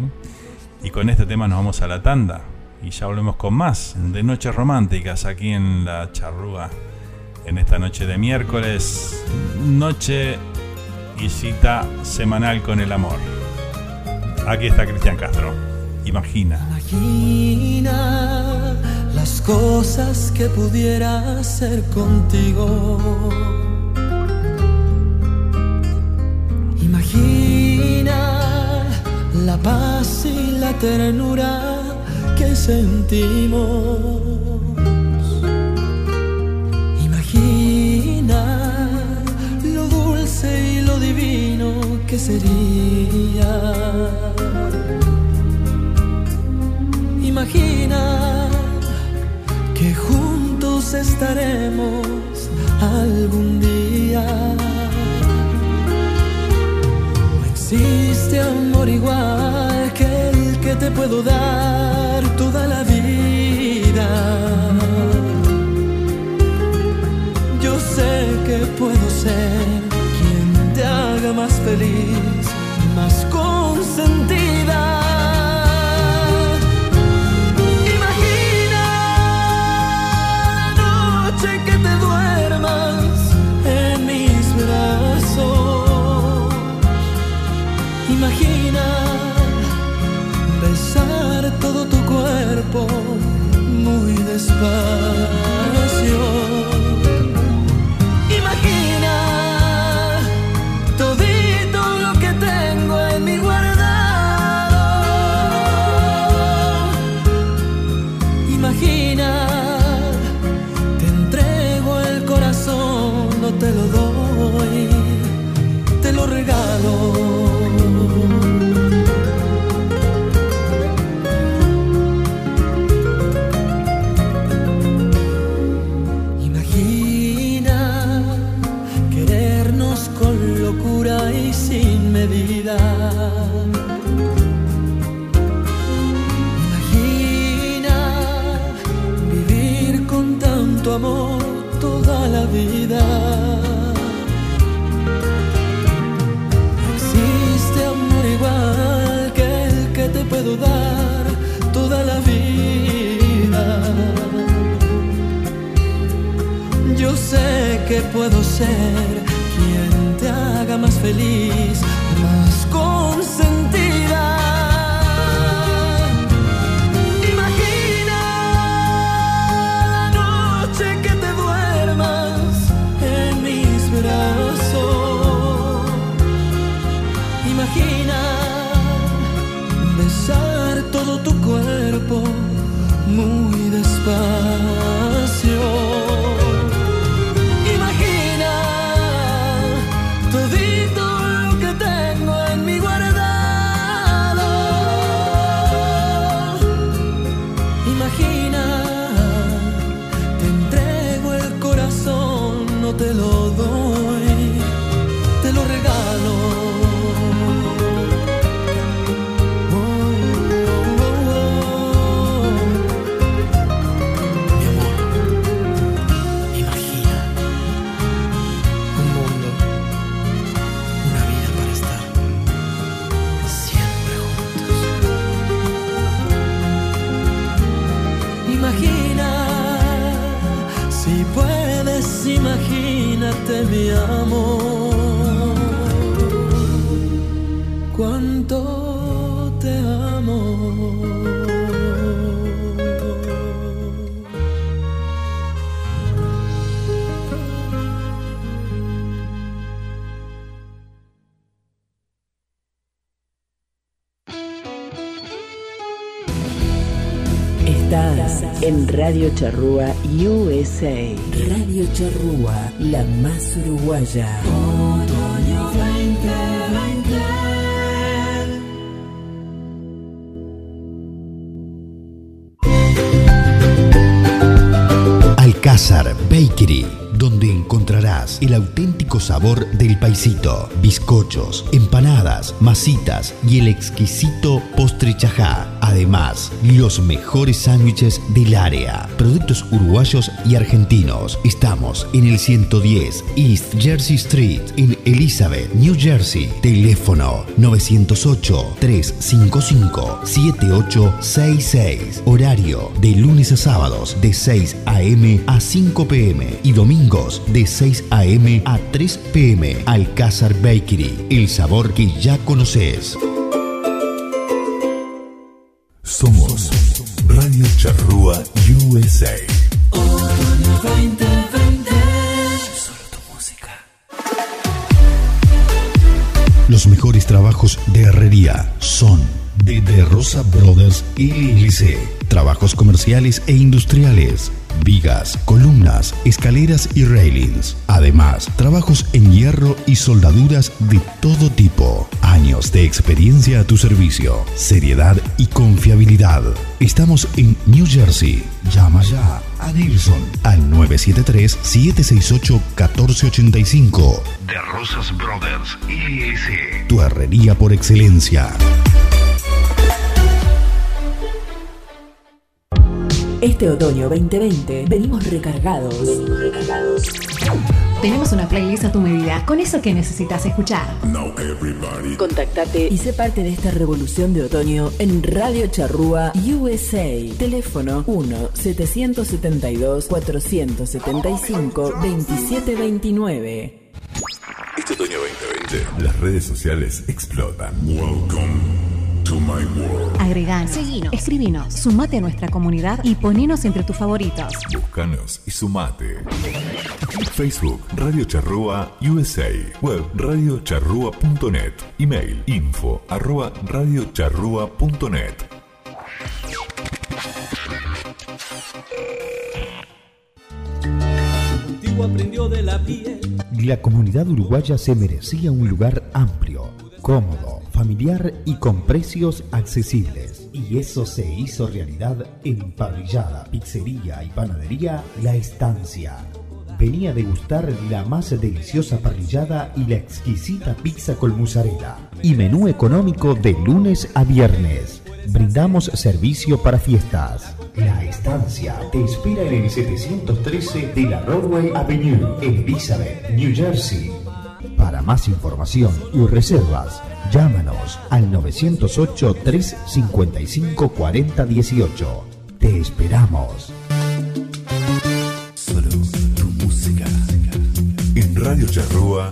Y con este tema nos vamos a la tanda y ya volvemos con más de Noches Románticas aquí en la Charrúa en esta noche de miércoles, noche y cita semanal con el amor. Aquí está Cristian Castro. Imagina. Imagina las cosas que pudiera hacer contigo. Imagina la paz y la ternura que sentimos. Divino que sería. Imagina que juntos estaremos algún día. No existe amor igual que el que te puedo dar toda la vida. Yo sé que puedo ser más feliz, más consentida. Imagina la noche que te duermas en mis brazos. Imagina besar todo tu cuerpo muy despacio. Que puedo ser quien te haga más feliz, más consentida. Charrúa USA. Radio Charrúa, la más uruguaya. Alcázar Bakery, el auténtico sabor del paisito, bizcochos, empanadas, masitas y el exquisito postre chajá. Además, los mejores sándwiches del área, productos uruguayos y argentinos. Estamos en el 110 East Jersey Street, en Elizabeth, New Jersey. Teléfono 908-355-7866. Horario de lunes a sábados de 6 a.m. a 5 p.m. y domingos de 6 a.m. a 3 p.m. Alcázar Bakery, el sabor que ya conoces. Somos Radio Charrúa USA. Los mejores trabajos de herrería son de De Rosa Brothers LLC. Trabajos comerciales e industriales. Vigas, columnas, escaleras y railings. Además, trabajos en hierro y soldaduras de todo tipo. Años de experiencia a tu servicio. Seriedad y confiabilidad. Estamos en New Jersey. Llama ya a Nilsson al 973-768-1485. De Rosas Brothers LLC. Tu herrería por excelencia. Este otoño 2020 venimos recargados. Tenemos una playlist a tu medida, con eso que necesitas escuchar. Contactate y sé parte de esta revolución de otoño en Radio Charrúa USA. Teléfono 1-762-475-2729. Este otoño 2020, las redes sociales explotan. Welcome. Agreganos, seguinos, escribinos, sumate a nuestra comunidad y ponenos entre tus favoritos. Búscanos y sumate. Facebook Radio Charrúa USA. Web radiocharrúa.net. Email info arroba radiocharrúa.net. Aprendió de la piel. La comunidad uruguaya se merecía un lugar amplio, cómodo, familiar y con precios accesibles. Y eso se hizo realidad en Parrillada, Pizzería y Panadería La Estancia. Venía a degustar la más deliciosa parrillada y la exquisita pizza con mozzarella. Y menú económico de lunes a viernes. Brindamos servicio para fiestas. La Estancia te espera en el 713 de la Broadway Avenue, en Elizabeth, New Jersey. Para más información y reservas, llámanos al 908-355-4018. Te esperamos. Solo tu música. En Radio Charrúa.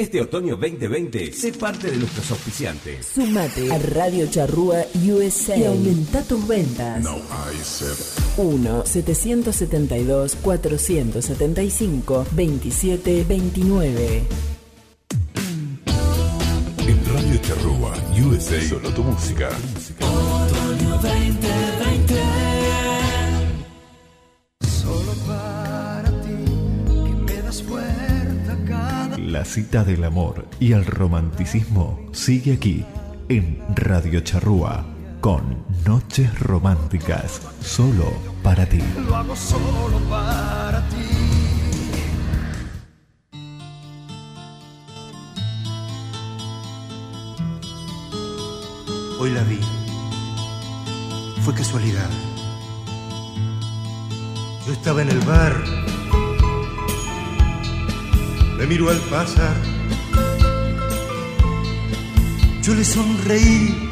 Este otoño 2020, sé parte de nuestros auspiciantes. Sumate a Radio Charrúa USA y aumenta tus ventas. 1-762-475-2729. En Radio Charrúa USA. Solo tu música. Otoño 2020. La cita del amor y el romanticismo sigue aquí en Radio Charrúa con Noches Románticas solo para ti. Lo hago solo para ti. Hoy la vi. Fue casualidad. Yo estaba en el bar me miró al pasar. Yo le sonreí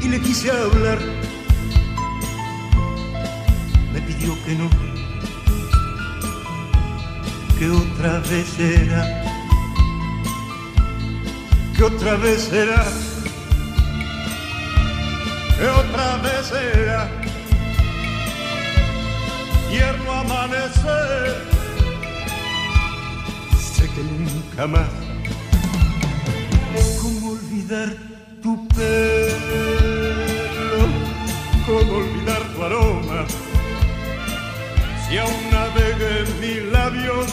y le quise hablar. Me pidió que no, que otra vez era, que otra vez era, que otra vez era. Tierno amanecer, sé que nunca más. ¿Cómo olvidar tu pelo? ¿Cómo olvidar tu aroma? Si aún navega en mis labios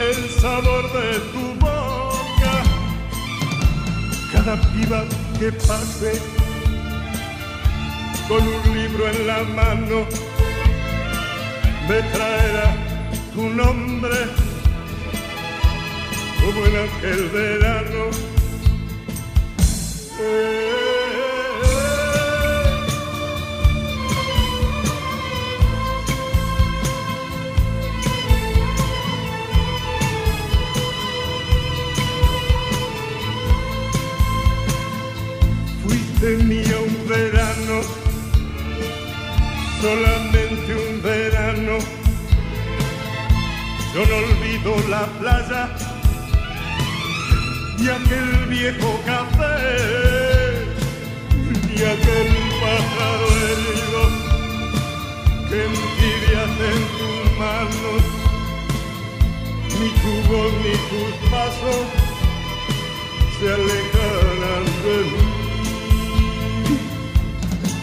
el sabor de tu boca, cada piba que pase con un libro en la mano me traerá tu nombre como en aquel verano. Pasos se alejarán de mí.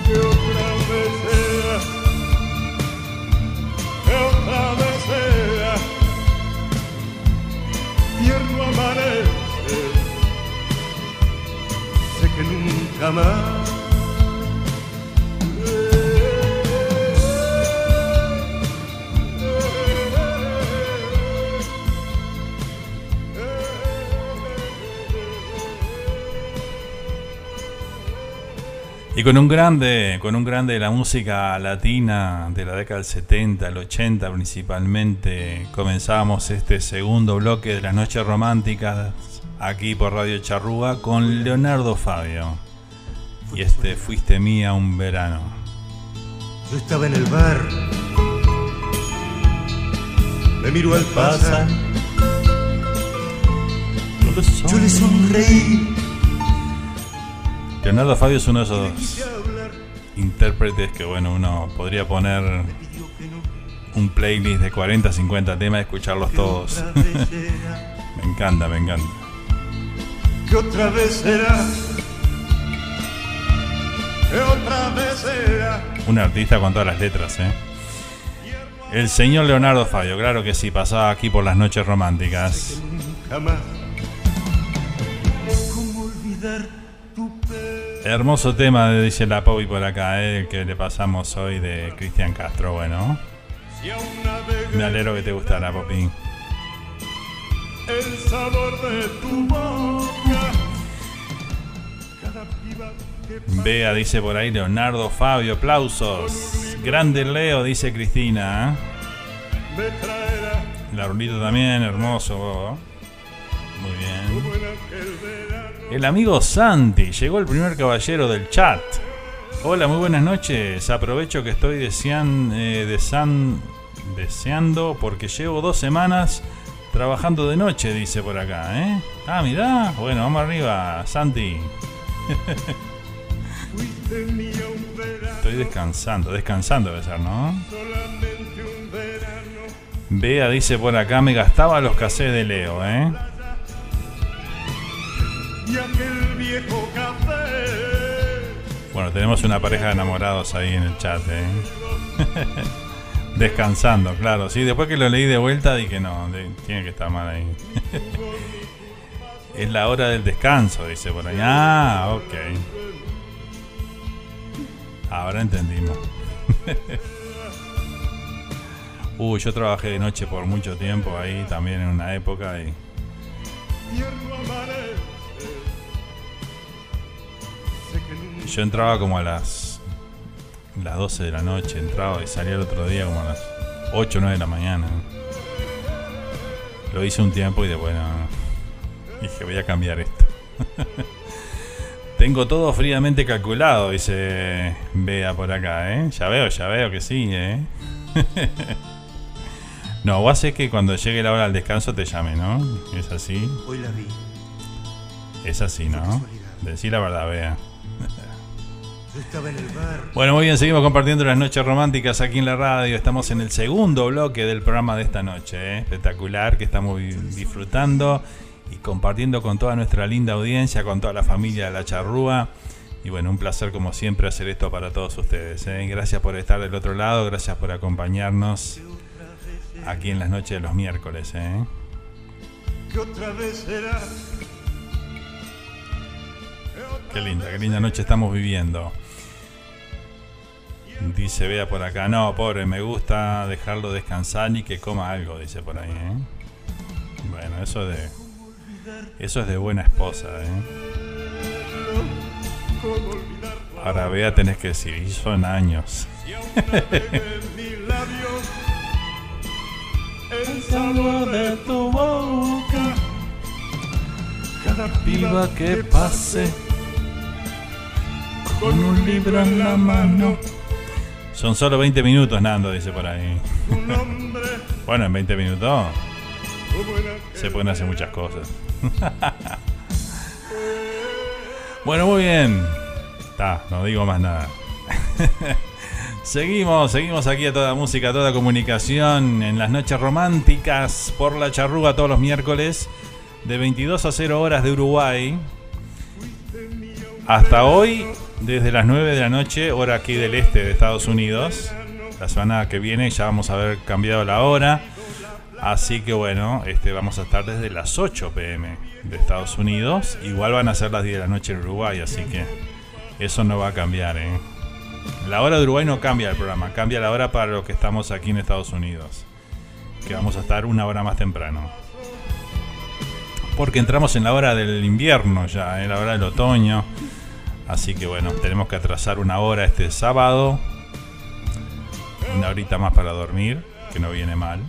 Que otra vez sea que otra vez sea. Tierno amanece sé que nunca más Y con un grande, con un grande de la música latina de la década del 70, el 80 principalmente, comenzamos este segundo bloque de las noches románticas aquí por Radio Charrúa con Leonardo Fabio. Y este Fuiste mía un verano. Yo estaba en el bar, me miró al pasar. Yo le sonreí. Leonardo Fabio es uno de esos intérpretes que, bueno, uno podría poner un playlist de 40, 50 temas y escucharlos todos. (laughs) me encanta, me encanta. Que otra vez será. Que otra vez será. Un artista con todas las letras, ¿eh? El señor Leonardo Fabio, claro que sí, pasaba aquí por las noches románticas. Jamás. ¿Cómo olvidar tu Hermoso tema, dice la Pobi por acá, ¿eh? el que le pasamos hoy de Cristian Castro. Bueno, me alegro que te gustara, Popi. el sabor de tu boca? Bea dice por ahí Leonardo Fabio, aplausos. Grande Leo, dice Cristina. ¿eh? La Rulito también, hermoso. Muy bien. El amigo Santi, llegó el primer caballero del chat. Hola, muy buenas noches. Aprovecho que estoy eh, desean- deseando porque llevo dos semanas trabajando de noche, dice por acá. ¿eh? Ah, mirá. Bueno, vamos arriba, Santi. Estoy descansando, descansando debe ser, ¿no? Bea dice por acá, me gastaba los cassettes de Leo, ¿eh? Y aquel viejo café. Bueno, tenemos una pareja de enamorados ahí en el chat, ¿eh? (laughs) Descansando, claro. Sí, después que lo leí de vuelta dije, no, tiene que estar mal ahí. (laughs) es la hora del descanso, dice por ahí. Ah, ok. Ahora entendimos. (laughs) Uy, yo trabajé de noche por mucho tiempo ahí, también en una época y Yo entraba como a las, las 12 de la noche, entraba y salía el otro día como a las 8 o 9 de la mañana. Lo hice un tiempo y de bueno, dije voy a cambiar esto. (laughs) Tengo todo fríamente calculado, dice Bea por acá, ¿eh? Ya veo, ya veo que sí, ¿eh? (laughs) no, vos haces que cuando llegue la hora del descanso te llame, ¿no? ¿Es así? Hoy la vi. Es así, ¿no? Decí la verdad, Bea. Bueno, muy bien, seguimos compartiendo las noches románticas aquí en la radio. Estamos en el segundo bloque del programa de esta noche. ¿eh? Espectacular, que estamos disfrutando y compartiendo con toda nuestra linda audiencia, con toda la familia de la charrúa. Y bueno, un placer como siempre hacer esto para todos ustedes. ¿eh? Gracias por estar del otro lado, gracias por acompañarnos aquí en las noches de los miércoles. ¿eh? Que otra vez será. Qué linda, qué linda noche estamos viviendo. Dice Bea por acá, no, pobre, me gusta dejarlo descansar y que coma algo, dice por ahí, ¿eh? Bueno, eso es de. Eso es de buena esposa, ¿eh? Ahora Bea tenés que decir, son años. El. Cada piba que pase con un libro en la mano. Son solo 20 minutos, Nando, dice por ahí. (laughs) bueno, en 20 minutos se pueden hacer muchas cosas. (laughs) bueno, muy bien. Está, no digo más nada. (laughs) seguimos, seguimos aquí a toda música, a toda comunicación en las noches románticas por la charrúa todos los miércoles de 22 a 0 horas de Uruguay. Hasta hoy, desde las 9 de la noche, hora aquí del este de Estados Unidos. La semana que viene ya vamos a haber cambiado la hora. Así que bueno, este, vamos a estar desde las 8 pm de Estados Unidos. Igual van a ser las 10 de la noche en Uruguay, así que eso no va a cambiar. ¿eh? La hora de Uruguay no cambia el programa, cambia la hora para los que estamos aquí en Estados Unidos. Que vamos a estar una hora más temprano. Porque entramos en la hora del invierno ya, en la hora del otoño. Así que bueno, tenemos que atrasar una hora este sábado. Una horita más para dormir, que no viene mal.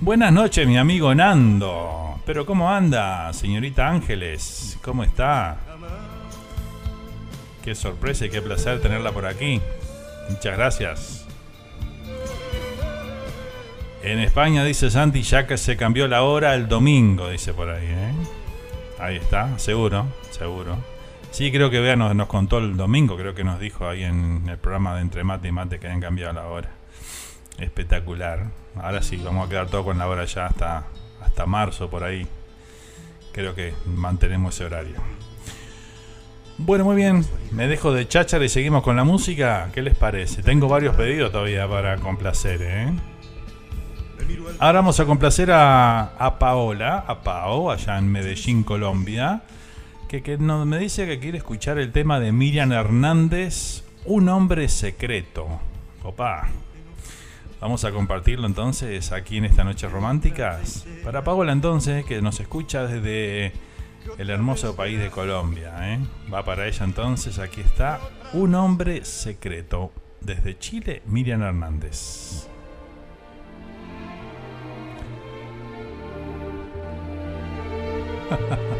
Buenas noches, mi amigo Nando. Pero ¿cómo anda, señorita Ángeles? ¿Cómo está? Qué sorpresa y qué placer tenerla por aquí. Muchas gracias. En España, dice Santi, ya que se cambió la hora el domingo, dice por ahí. ¿eh? Ahí está, seguro, seguro. Sí, creo que Bea nos, contó el domingo, creo que nos dijo ahí en el programa de Entre Mate y Mate que habían cambiado la hora. Espectacular. Ahora sí, vamos a quedar todo con la hora ya hasta, hasta marzo por ahí. Creo que mantenemos ese horario. Bueno, muy bien. Me dejo de cháchara y seguimos con la música. ¿Qué les parece? Tengo varios pedidos todavía para complacer, ¿eh? Ahora vamos a complacer a, a Paola, a Pao, allá en Medellín, Colombia, que, me dice que quiere escuchar el tema de Miriam Hernández, Un hombre secreto. Opa. Vamos a compartirlo entonces aquí en esta noche románticas. Para Paola entonces, que nos escucha desde el hermoso país de Colombia. ¿eh? Va para ella entonces, aquí está Un hombre secreto. Desde Chile, Miriam Hernández. (laughs)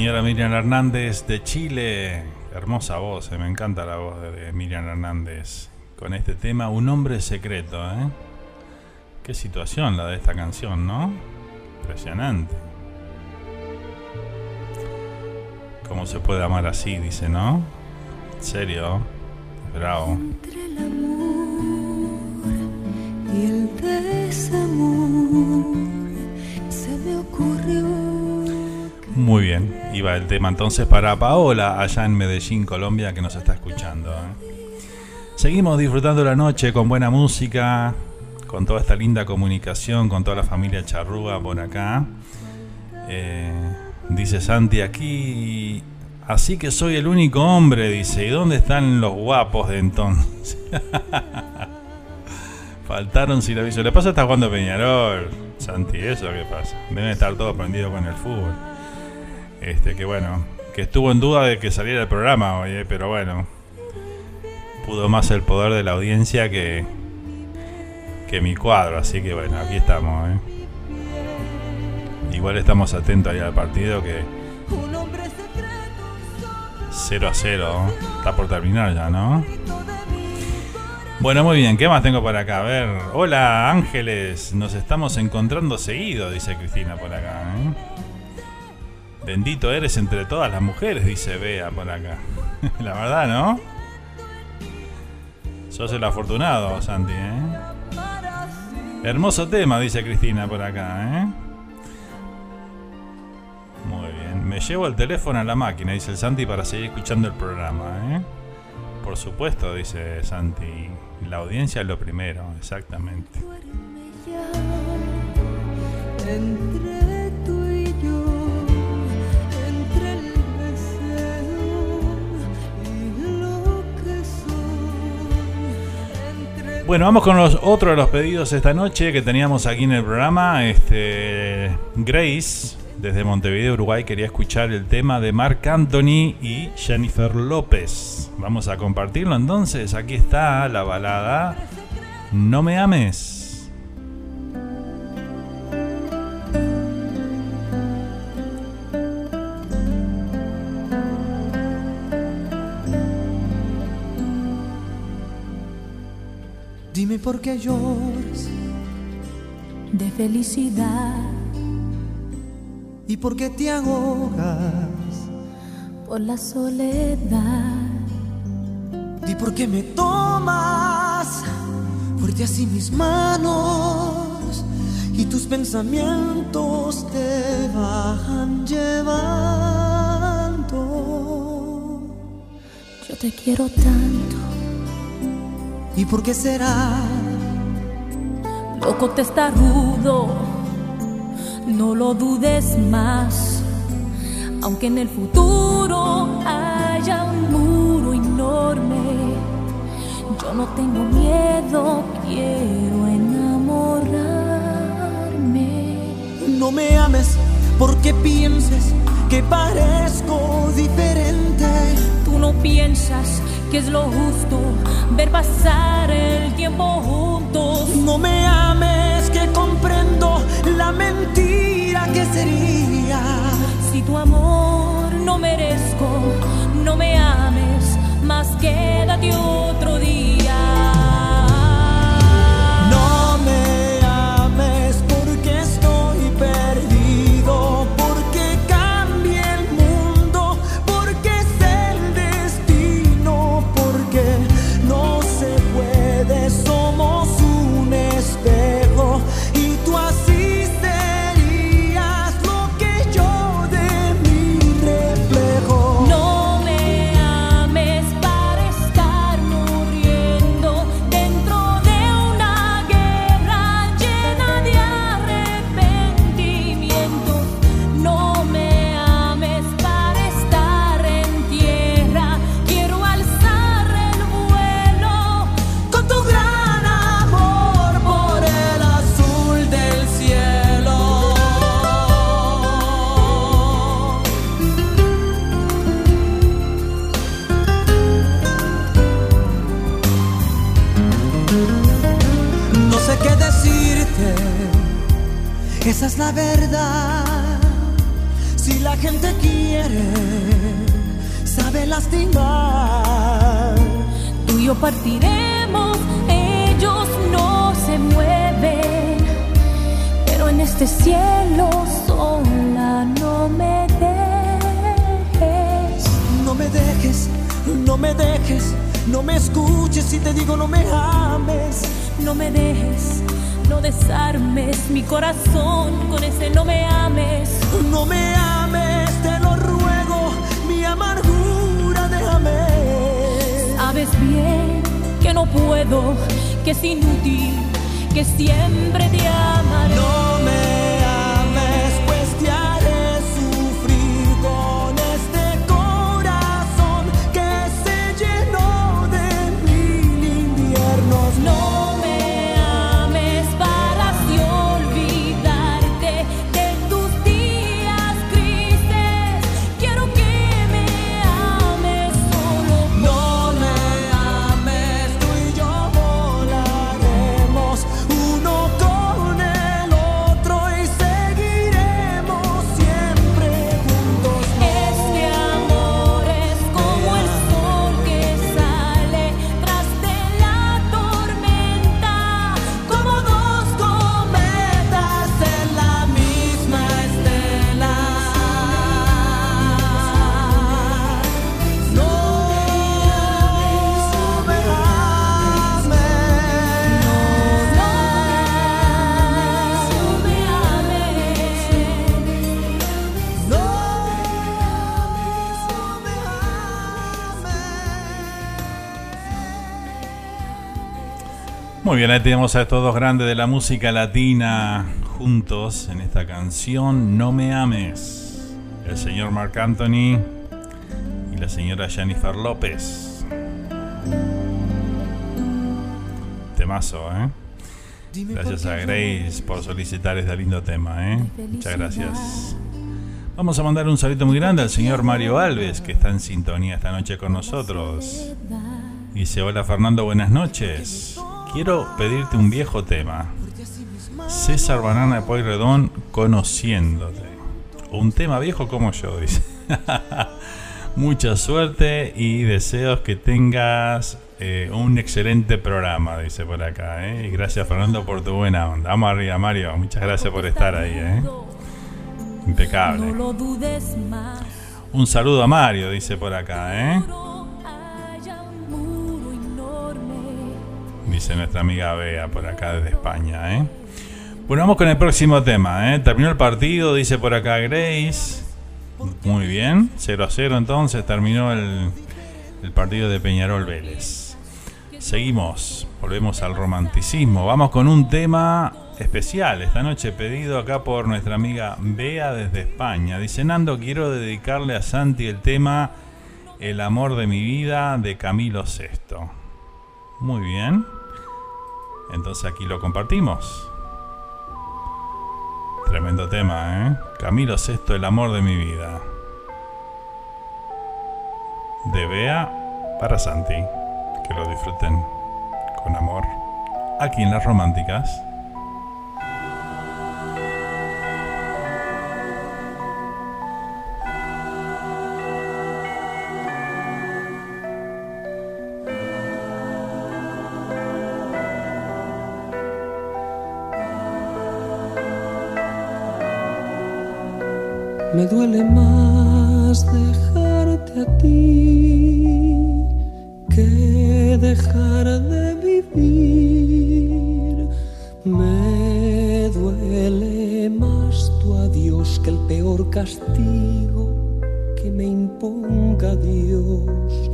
señora Miriam Hernández de Chile. Hermosa voz, eh, me encanta la voz de, Miriam Hernández con este tema, Un hombre secreto. ¿eh? Qué situación la de esta canción, ¿no? Impresionante. ¿Cómo se puede amar así? Dice, ¿no? En serio. Bravo. El tema entonces para Paola allá en Medellín, Colombia, que nos está escuchando. ¿eh? Seguimos disfrutando la noche con buena música, con toda esta linda comunicación, con toda la familia Charrúa por acá. Eh, dice Santi aquí, así que soy el único hombre, dice, ¿y dónde están los guapos de entonces? (laughs) Faltaron sin aviso. Le pasa está jugando Peñarol, Santi, eso qué pasa. Deben estar todos prendidos con el fútbol. Este, que bueno, que estuvo en duda de que saliera el programa hoy, eh, pero bueno, pudo más el poder de la audiencia que, que mi cuadro, así que bueno, aquí estamos. eh. Igual estamos atentos ahí al partido que 0 a 0, está por terminar ya, ¿no? Bueno, muy bien, ¿qué más tengo por acá? A ver, hola Ángeles, nos estamos encontrando seguido, dice Cristina por acá. ¿eh? Bendito eres entre todas las mujeres, dice Bea por acá. (laughs) La verdad, ¿no? Sos el afortunado, Santi, ¿eh? Hermoso tema, dice Cristina por acá, ¿eh? Muy bien. Me llevo el teléfono a la máquina, dice el Santi, para seguir escuchando el programa, ¿eh? Por supuesto, dice Santi. La audiencia es lo primero, exactamente. entre Bueno, vamos con los otro de los pedidos esta noche que teníamos aquí en el programa. Este Grace, desde Montevideo, Uruguay, quería escuchar el tema de Marc Anthony y Jennifer López. Vamos a compartirlo entonces. Aquí está la balada No me ames. Dime por qué lloras de felicidad y por qué te ahogas. por la soledad. Di por qué me tomas fuerte así mis manos y tus pensamientos te van llevando. Yo te quiero tanto, ¿Y por qué será? Loco testarudo, no lo dudes más, aunque en el futuro haya un muro enorme. Yo no tengo miedo, quiero enamorarme. No me ames porque pienses que parezco diferente. Tú no piensas que es lo justo ver pasar el tiempo juntos. No me ames que comprendo la mentira que sería. Si tu amor no merezco, no me ames, más quédate otro día. Bien, ahí tenemos a estos dos grandes de la música latina juntos en esta canción No me ames. El señor Marc Anthony y la señora Jennifer López. Temazo, ¿eh? Gracias a Grace por solicitar este lindo tema, ¿eh? Muchas gracias. Vamos a mandar un saludo muy grande al señor Mario Alves, que está en sintonía esta noche con nosotros. Dice, hola Fernando, buenas noches. Quiero pedirte un viejo tema. César Banana de Pueyrredón, conociéndote. Un tema viejo como yo, dice. (laughs) Mucha suerte y deseos que tengas eh, un excelente programa, dice por acá. ¿eh? Y gracias Fernando por tu buena onda. Vamos arriba, Mario. Muchas gracias por estar ahí. ¿eh? Impecable. Un saludo a Mario, dice por acá. ¿eh? Dice nuestra amiga Bea por acá desde España. ¿eh? Bueno, vamos con el próximo tema. ¿eh? Terminó el partido, dice por acá Grace. Muy bien, 0 a 0 entonces terminó el, el partido de Peñarol Vélez. Seguimos, volvemos al romanticismo. Vamos con un tema especial esta noche pedido acá por nuestra amiga Bea desde España. Dice Nando, quiero dedicarle a Santi el tema El amor de mi vida de Camilo VI. Muy bien. Entonces aquí lo compartimos. Tremendo tema, ¿eh? Camilo Sesto, el amor de mi vida. De Bea para Santi. Que lo disfruten con amor. Aquí en las románticas. Me duele más dejarte a ti que dejar de vivir. Me duele más tu adiós que el peor castigo que me imponga Dios.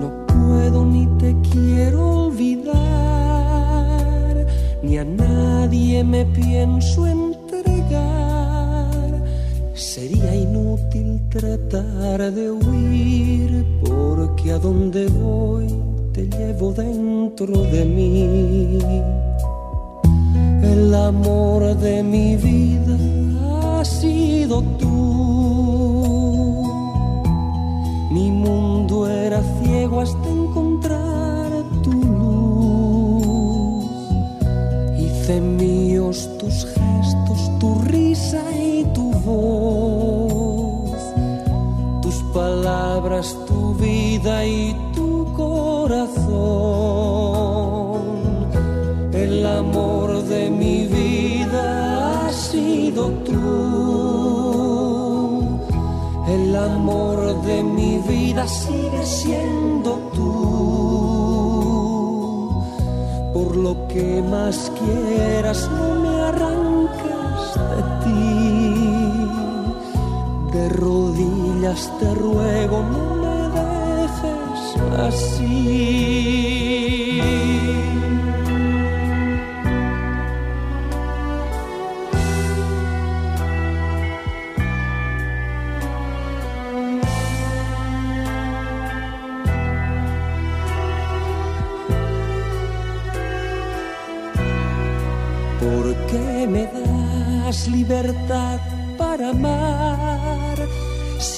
No puedo ni te quiero olvidar, ni a nadie me pienso entregar. Tratar de huir, porque a donde voy te llevo dentro de mí. El amor de mi vida ha sido tú. Mi mundo era ciego hasta encontrar tu luz. Hice míos tus palabras, tu vida y tu corazón. El amor de mi vida ha sido tú. El amor de mi vida sigue siendo tú. Por lo que más quieras, no me arrancas de ti. De rodillas te ruego, no me dejes así.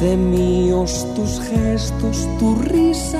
Hice míos tus gestos, tu risa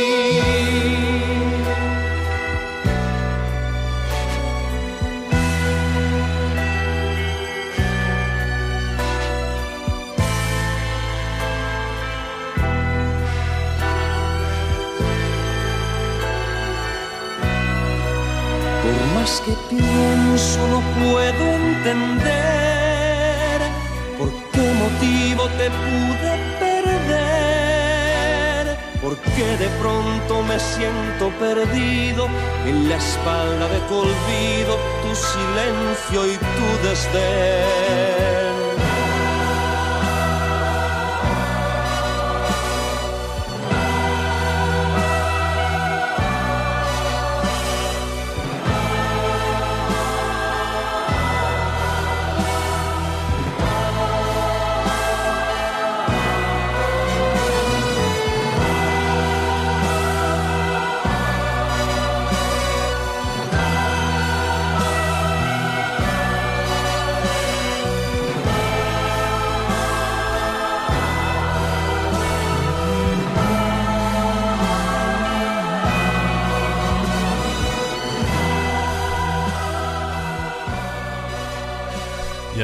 Que pienso no puedo entender por qué motivo te pude perder, por qué de pronto me siento perdido en la espalda de tu olvido, tu silencio y tu desdén.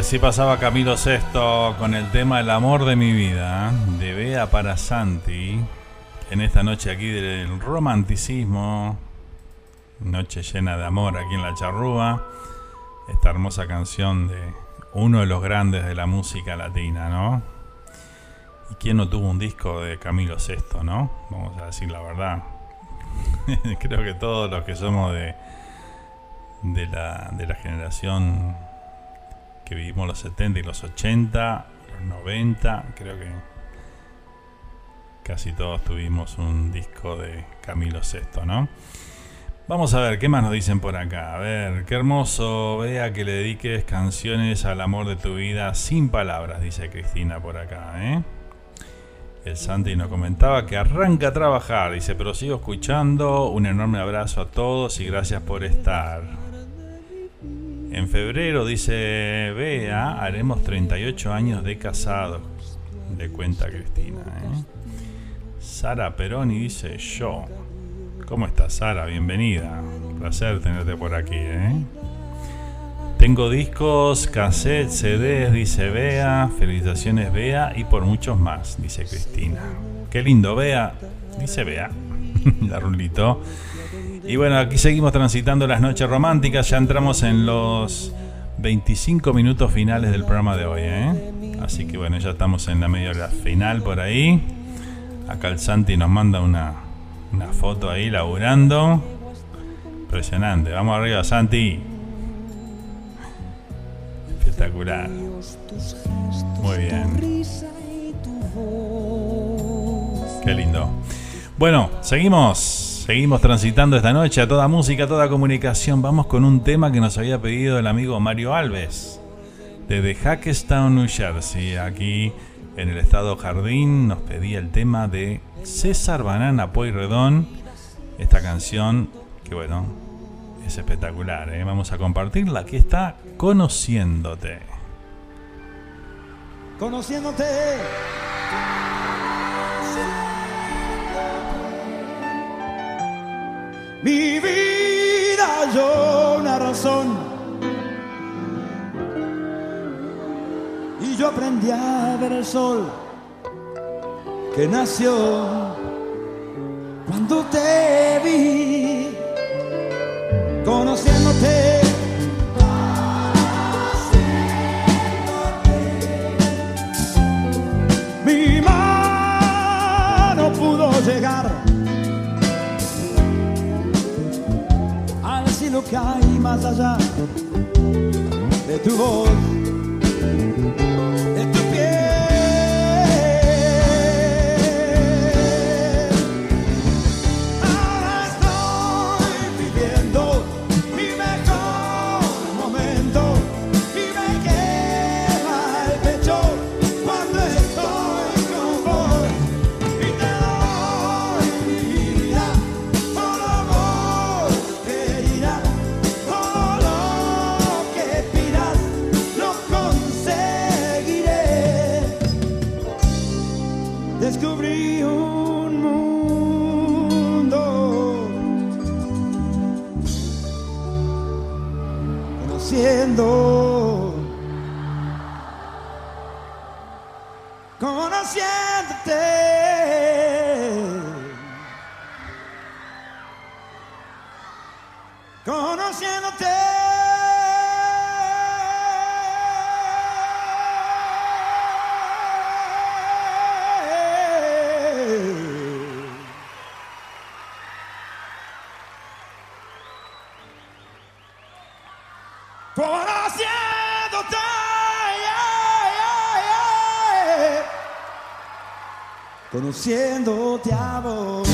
Así pasaba Camilo VI con el tema El amor de mi vida, de Bea para Santi, en esta noche aquí del romanticismo, noche llena de amor aquí en la charrúa, esta hermosa canción de uno de los grandes de la música latina, ¿no? ¿Y quién no tuvo un disco de Camilo VI, no? Vamos a decir la verdad. (laughs) Creo que todos los que somos de, de, la, de la generación que vivimos los 70 y los 80, los 90, creo que casi todos tuvimos un disco de Camilo VI, ¿no? Vamos a ver, ¿qué más nos dicen por acá? A ver, qué hermoso, vea que le dediques canciones al amor de tu vida sin palabras, dice Cristina por acá, ¿eh? El Santi nos comentaba que arranca a trabajar, dice, pero sigo escuchando, un enorme abrazo a todos y gracias por estar. En febrero, dice Bea, haremos 38 años de casados, le cuenta Cristina. ¿eh? Sara Peroni dice yo. ¿Cómo estás, Sara? Bienvenida. Un placer tenerte por aquí. ¿eh? Tengo discos, cassettes, CDs, dice Bea. Felicitaciones, Bea. Y por muchos más, dice Cristina. Qué lindo, Bea. Dice Bea. (laughs) La rulito. Y bueno, aquí seguimos transitando las noches románticas. Ya entramos en los 25 minutos finales del programa de hoy. ¿eh? Así que bueno, ya estamos en la media hora final por ahí. Acá el Santi nos manda una, una foto ahí laburando. Impresionante. Vamos arriba, Santi. Espectacular. Muy bien. Qué lindo. Bueno, seguimos. Seguimos transitando esta noche a toda música, a toda comunicación. Vamos con un tema que nos había pedido el amigo Mario Alves, desde Hackestown, New Jersey. Aquí en el estado Jardín nos pedía el tema de César Banana Pueyrredón. Esta canción que, bueno, es espectacular. ¿eh? Vamos a compartirla. Aquí está Conociéndote. Conociéndote. Mi vida yo una razón. Y yo aprendí a ver el sol que nació cuando te vi, conociéndote. Que hay más allá de tu voz, conociéndote a vos.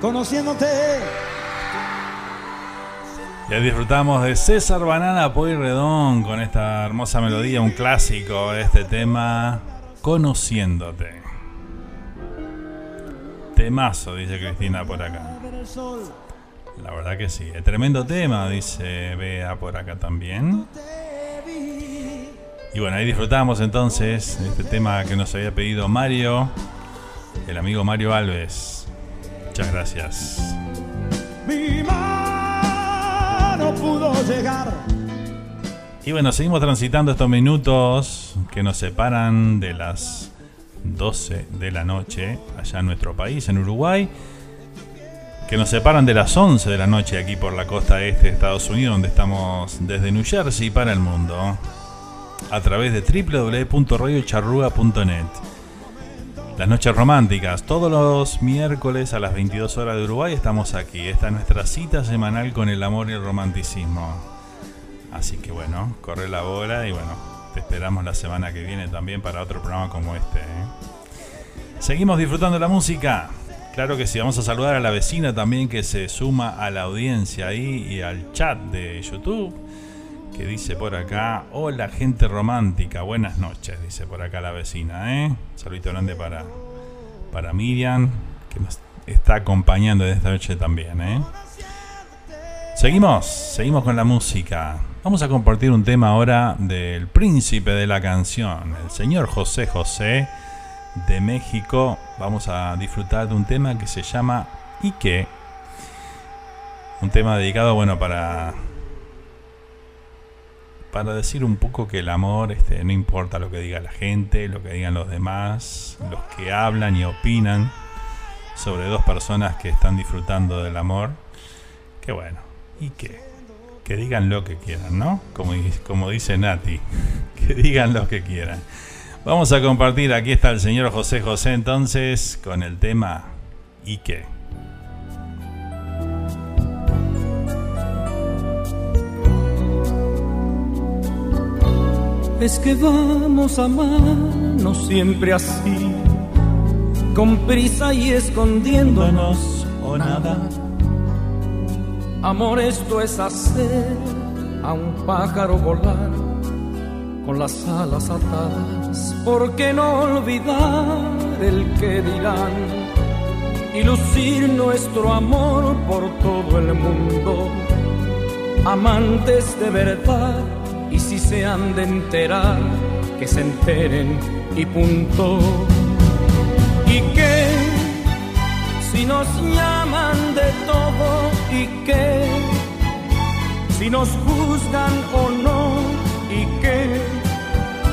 Conociéndote Ya disfrutamos de César Banana Pueyrredón con esta hermosa melodía, un clásico de este tema, Conociéndote. Temazo, dice Cristina por acá. La verdad que sí. Tremendo tema, dice Bea por acá también. Y bueno, ahí disfrutamos entonces este tema que nos había pedido Mario, el amigo Mario Alves. Muchas gracias. Llegar. Y bueno, seguimos transitando estos minutos que nos separan de las 12 de la noche allá en nuestro país, en Uruguay, que nos separan de las 11 de la noche aquí por la costa este de Estados Unidos, donde estamos desde New Jersey para el mundo, a través de www.radiocharruga.net. Las noches románticas, todos los miércoles a las 22 horas de Uruguay estamos aquí. Esta es nuestra cita semanal con el amor y el romanticismo. Así que bueno, corre la bola y bueno, te esperamos la semana que viene también para otro programa como este. ¿eh? Seguimos disfrutando la música. Claro que sí, vamos a saludar a la vecina también que se suma a la audiencia ahí y al chat de YouTube. Que dice por acá, hola gente romántica, buenas noches, dice por acá la vecina, ¿eh? Saludito grande para, para Miriam, que nos está acompañando en esta noche también, ¿eh? Seguimos, seguimos con la música. Vamos a compartir un tema ahora del príncipe de la canción, el señor José José de México. Vamos a disfrutar de un tema que se llama ¿Y qué? Un tema dedicado, bueno, para para decir un poco que el amor este, no importa lo que diga la gente, lo que digan los demás, los que hablan y opinan sobre dos personas que están disfrutando del amor. Que bueno, y que, que digan lo que quieran, ¿no? Como, como dice Nati, (laughs) que digan lo que quieran. Vamos a compartir, aquí está el señor José José entonces con el tema ¿Y qué? Es que vamos a no siempre así, con prisa y escondiéndonos o nada. Amor, esto es hacer a un pájaro volar con las alas atadas. ¿Por qué no olvidar el que dirán y lucir nuestro amor por todo el mundo? Amantes de verdad y si se han de enterar, que se enteren y punto. ¿Y qué? Si nos llaman de todo y qué? Si nos juzgan o no y qué?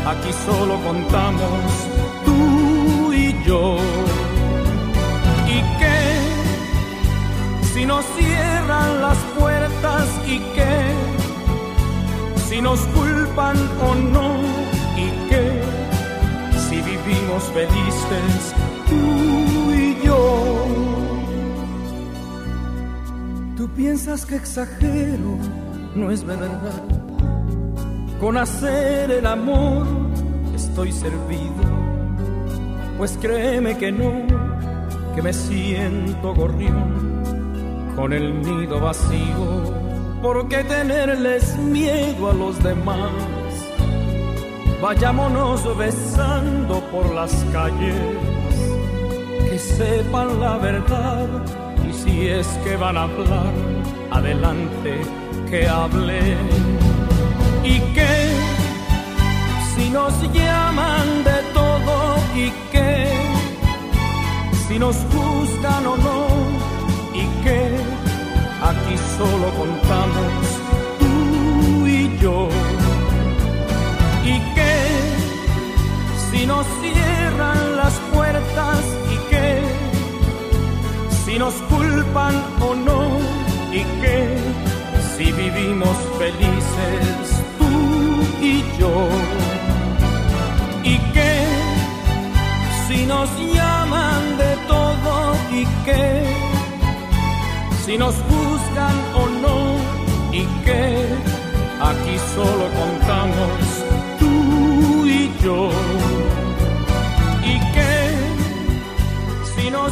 Aquí solo contamos tú y yo. ¿Y qué? Si nos cierran las puertas y qué? Si nos culpan o no y qué, si vivimos felices tú y yo. Tú piensas que exagero, no es verdad. Con hacer el amor estoy servido, pues créeme que no, que me siento gorrión con el nido vacío ¿Por qué tenerles miedo a los demás? Vayámonos besando por las calles, que sepan la verdad. Y si es que van a hablar, adelante que hablen. ¿Y qué? Si nos llaman de todo, ¿y qué? Si nos gustan o no, ¿y qué? Aquí solo contamos tú y yo. ¿Y qué? Si nos cierran las puertas y qué? Si nos culpan o no y qué? Si vivimos felices tú y yo. ¿Y qué? Si nos llaman de todo y qué? Si nos juzgan o no y que aquí solo contamos tú y yo. Y que si nos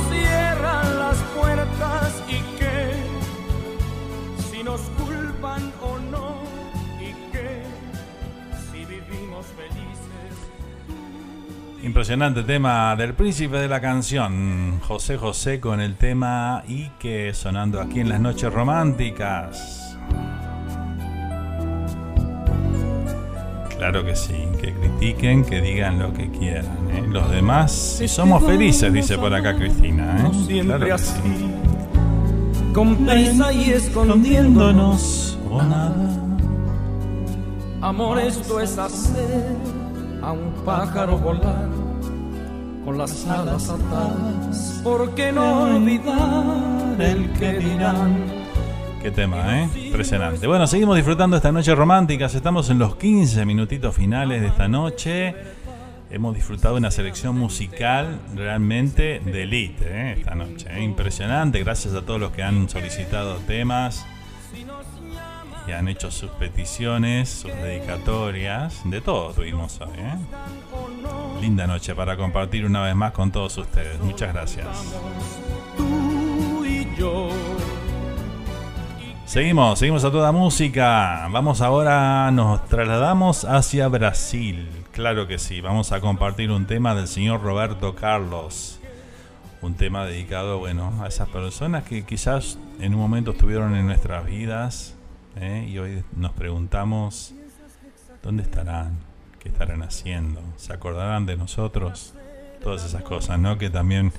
Impresionante tema del príncipe de la canción, José José con el tema y que sonando aquí en las noches románticas. Claro que sí, que critiquen, que digan lo que quieran. ¿eh? Los demás, si somos felices, dice por acá Cristina. ¿eh? Claro que sí. Con prisa y escondiéndonos o nada. Amor, esto es hacer a un pájaro volar con las alas atadas. ¿Por qué no olvidar el que dirán? Qué tema, ¿eh? Impresionante. Bueno, seguimos disfrutando esta noche románticas. Estamos en los 15 minutitos finales de esta noche. Hemos disfrutado una selección musical realmente de elite ¿eh? esta noche. ¿eh? Impresionante. Gracias a todos los que han solicitado temas y han hecho sus peticiones, sus dedicatorias. De todo tuvimos hoy. ¿eh? Linda noche para compartir una vez más con todos ustedes. Muchas gracias. Seguimos, seguimos a toda música. Vamos ahora, nos trasladamos hacia Brasil. Claro que sí, vamos a compartir un tema del señor Roberto Carlos. Un tema dedicado, bueno, a esas personas que quizás en un momento estuvieron en nuestras vidas ¿eh? y hoy nos preguntamos dónde estarán, qué estarán haciendo, se acordarán de nosotros, todas esas cosas, ¿no? Que también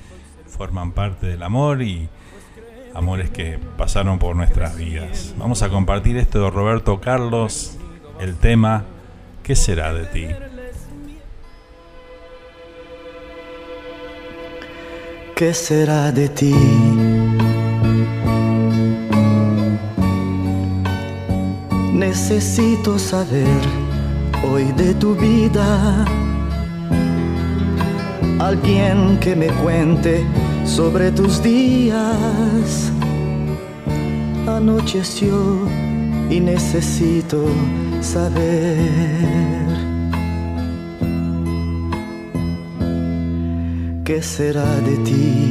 forman parte del amor y amores que pasaron por nuestras vidas. Vamos a compartir esto de Roberto Carlos, el tema ¿Qué será de ti? ¿Qué será de ti? Necesito saber hoy de tu vida. Alguien que me cuente sobre tus días. Anocheció y necesito saber. ¿Qué será de ti?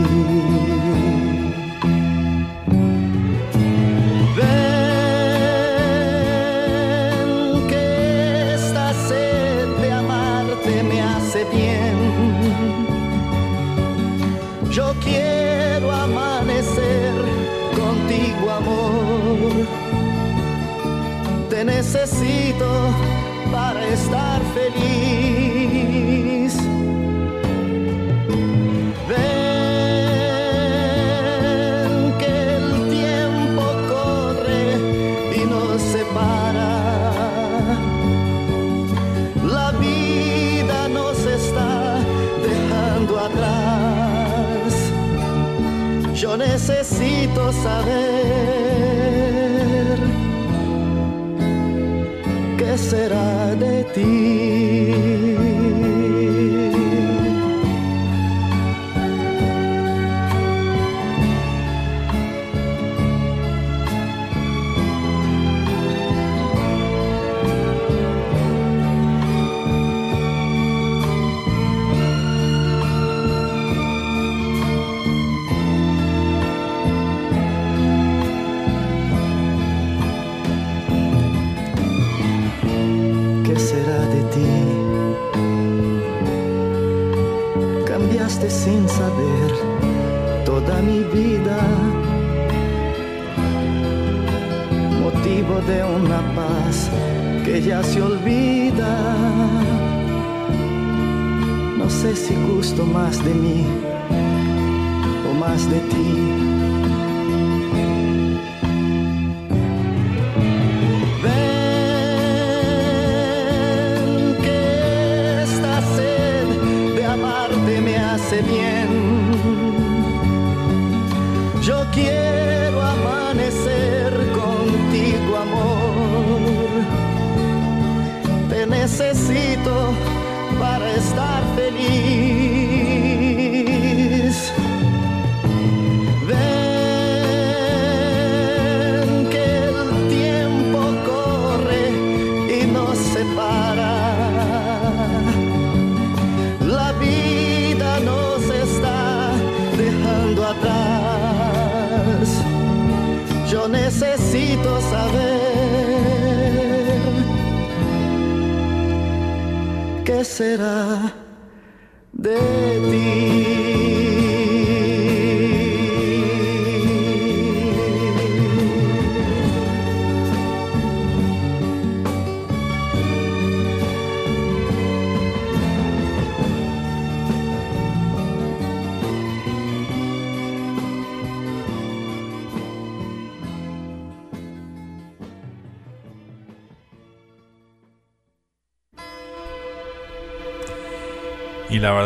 Necesito para estar feliz. Ven que el tiempo corre y nos separa. La vida nos está dejando atrás. Yo necesito saber será de ti.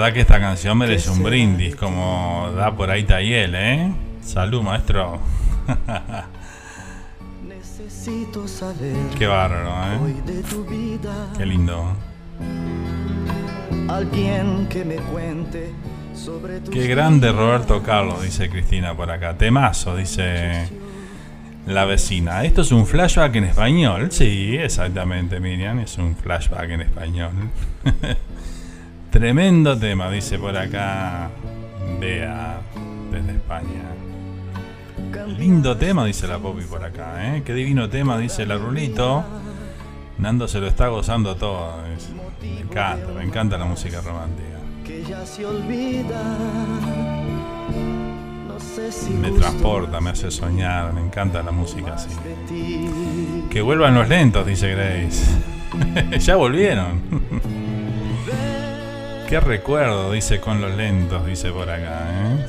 Verdad que esta canción merece un brindis, como da por ahí Tayel, ¿eh? Salud, maestro. Necesito saber (laughs) Qué bárbaro, hoy ¿eh? de tu vida. Qué lindo. Alguien que me cuente sobre tu Qué grande Roberto Carlos, dice Cristina por acá. Temazo, dice la vecina. Esto es un flashback en español. Sí, exactamente, Miriam. Es un flashback en español. (laughs) Tremendo tema, dice por acá Bea desde España. Lindo tema, dice la Poppy por acá, ¿eh? Qué divino tema, dice la Rulito. Nando se lo está gozando todo. dice. Me encanta, me encanta la música romántica. que ya se olvida. No sé si Me transporta, me hace soñar, me encanta la música así. Que vuelvan los lentos, dice Grace. (laughs) ya volvieron. Qué recuerdo, dice con los lentos, dice por acá. ¿eh?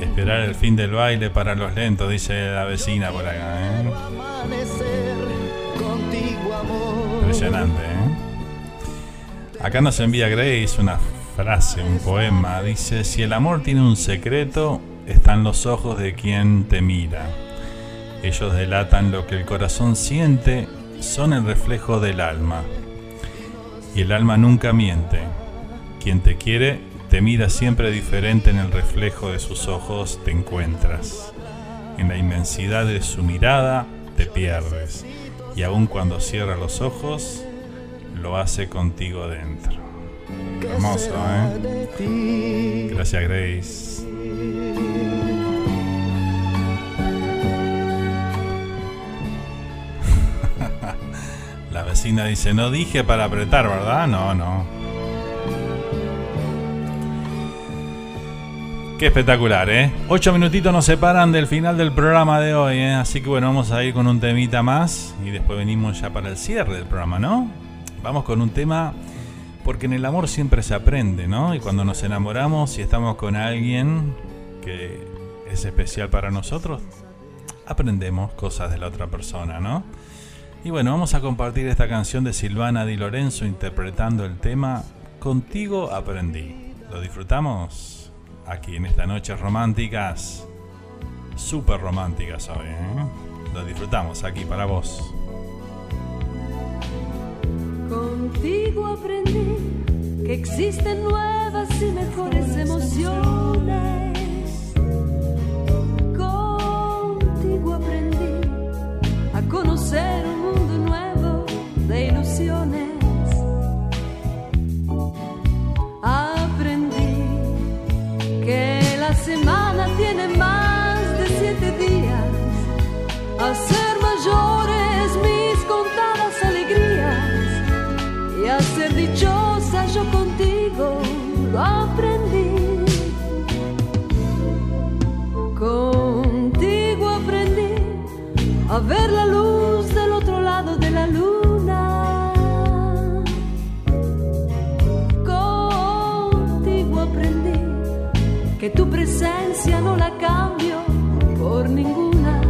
Esperar el fin del baile para los lentos, dice la vecina por acá. ¿eh? Impresionante. ¿eh? Acá nos envía Grace una frase, un poema. Dice, si el amor tiene un secreto, están los ojos de quien te mira. Ellos delatan lo que el corazón siente, son el reflejo del alma. Y el alma nunca miente. Quien te quiere te mira siempre diferente en el reflejo de sus ojos, te encuentras. En la inmensidad de su mirada te pierdes. Y aun cuando cierra los ojos, lo hace contigo dentro. Hermoso, ¿eh? Gracias, Grace. Vecina dice, no dije para apretar, ¿verdad? No, no. Qué espectacular, ¿eh? Ocho minutitos nos separan del final del programa de hoy, ¿eh? Así que bueno, vamos a ir con un temita más y después venimos ya para el cierre del programa, ¿no? Vamos con un tema, porque en el amor siempre se aprende, ¿no? Y cuando nos enamoramos y estamos con alguien que es especial para nosotros, aprendemos cosas de la otra persona, ¿no? Y bueno, vamos a compartir esta canción de Silvana Di Lorenzo interpretando el tema Contigo aprendí. ¿Lo disfrutamos? Aquí en estas noches románticas, súper románticas hoy, ¿eh? Lo disfrutamos aquí para vos. Contigo aprendí que existen nuevas y mejores emociones. Contigo aprendí a conocer a ver la luz del otro lado de la luna. Contigo aprendí que tu presencia no la cambio por ninguna.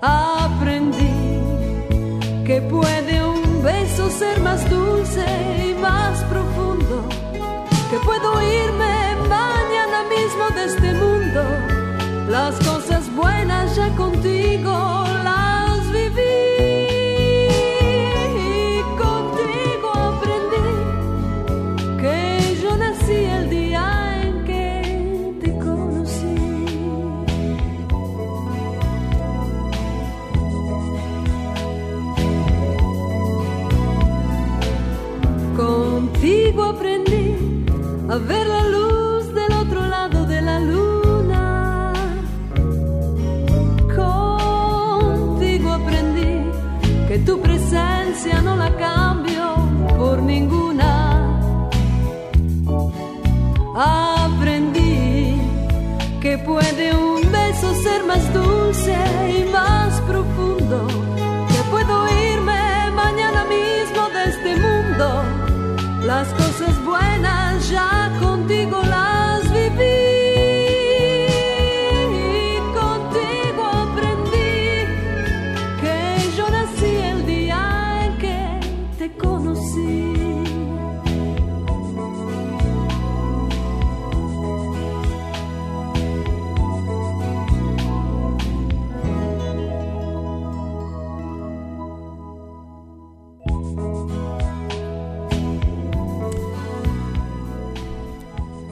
Aprendí que puede un beso ser más dulce y más profundo, que puedo irme mañana mismo de este mundo. Las cosas buenas ya contigo las viví. Contigo aprendí que yo nací el día en que te conocí. Contigo aprendí a ver la luz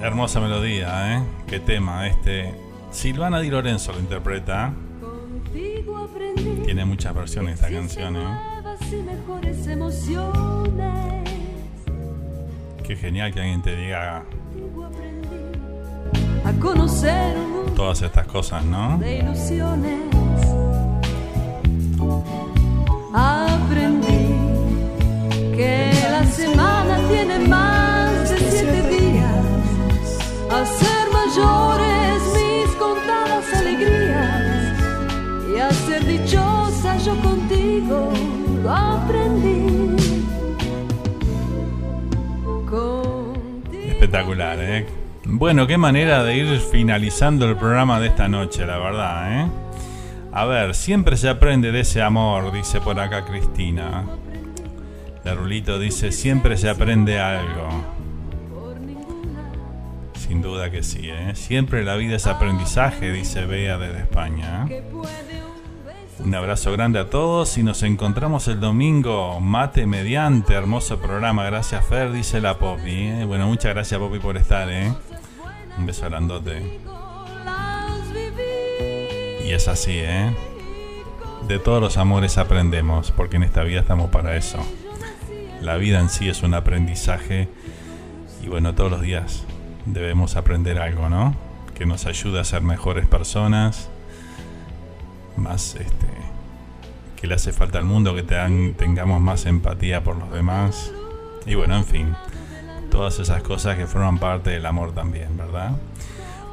Hermosa melodía, ¿eh? Qué tema este. Silvana Di Lorenzo lo interpreta. Tiene muchas versiones esta canción, ¿eh? Qué genial que alguien te diga A conocer todas estas cosas, ¿no? de ilusiones. Aprendí que la semana tiene más Espectacular, ¿eh? Bueno, qué manera de ir finalizando el programa de esta noche, la verdad, ¿eh? A ver, siempre se aprende de ese amor, dice por acá Cristina. La Rulito dice, siempre se aprende algo. Sin duda que sí, ¿eh? Siempre la vida es aprendizaje, dice Bea desde España. ¿eh? Un abrazo grande a todos y nos encontramos el domingo, mate mediante, hermoso programa. Gracias Fer, dice la Poppy. ¿eh? Bueno, muchas gracias Poppy por estar, ¿eh? Un beso grandote. Y es así, ¿eh? De todos los amores aprendemos, porque en esta vida estamos para eso. La vida en sí es un aprendizaje y bueno, todos los días debemos aprender algo, ¿no? Que nos ayude a ser mejores personas, más este que le hace falta al mundo que te- tengamos más empatía por los demás. Y bueno en fin todas esas cosas que forman parte del amor también verdad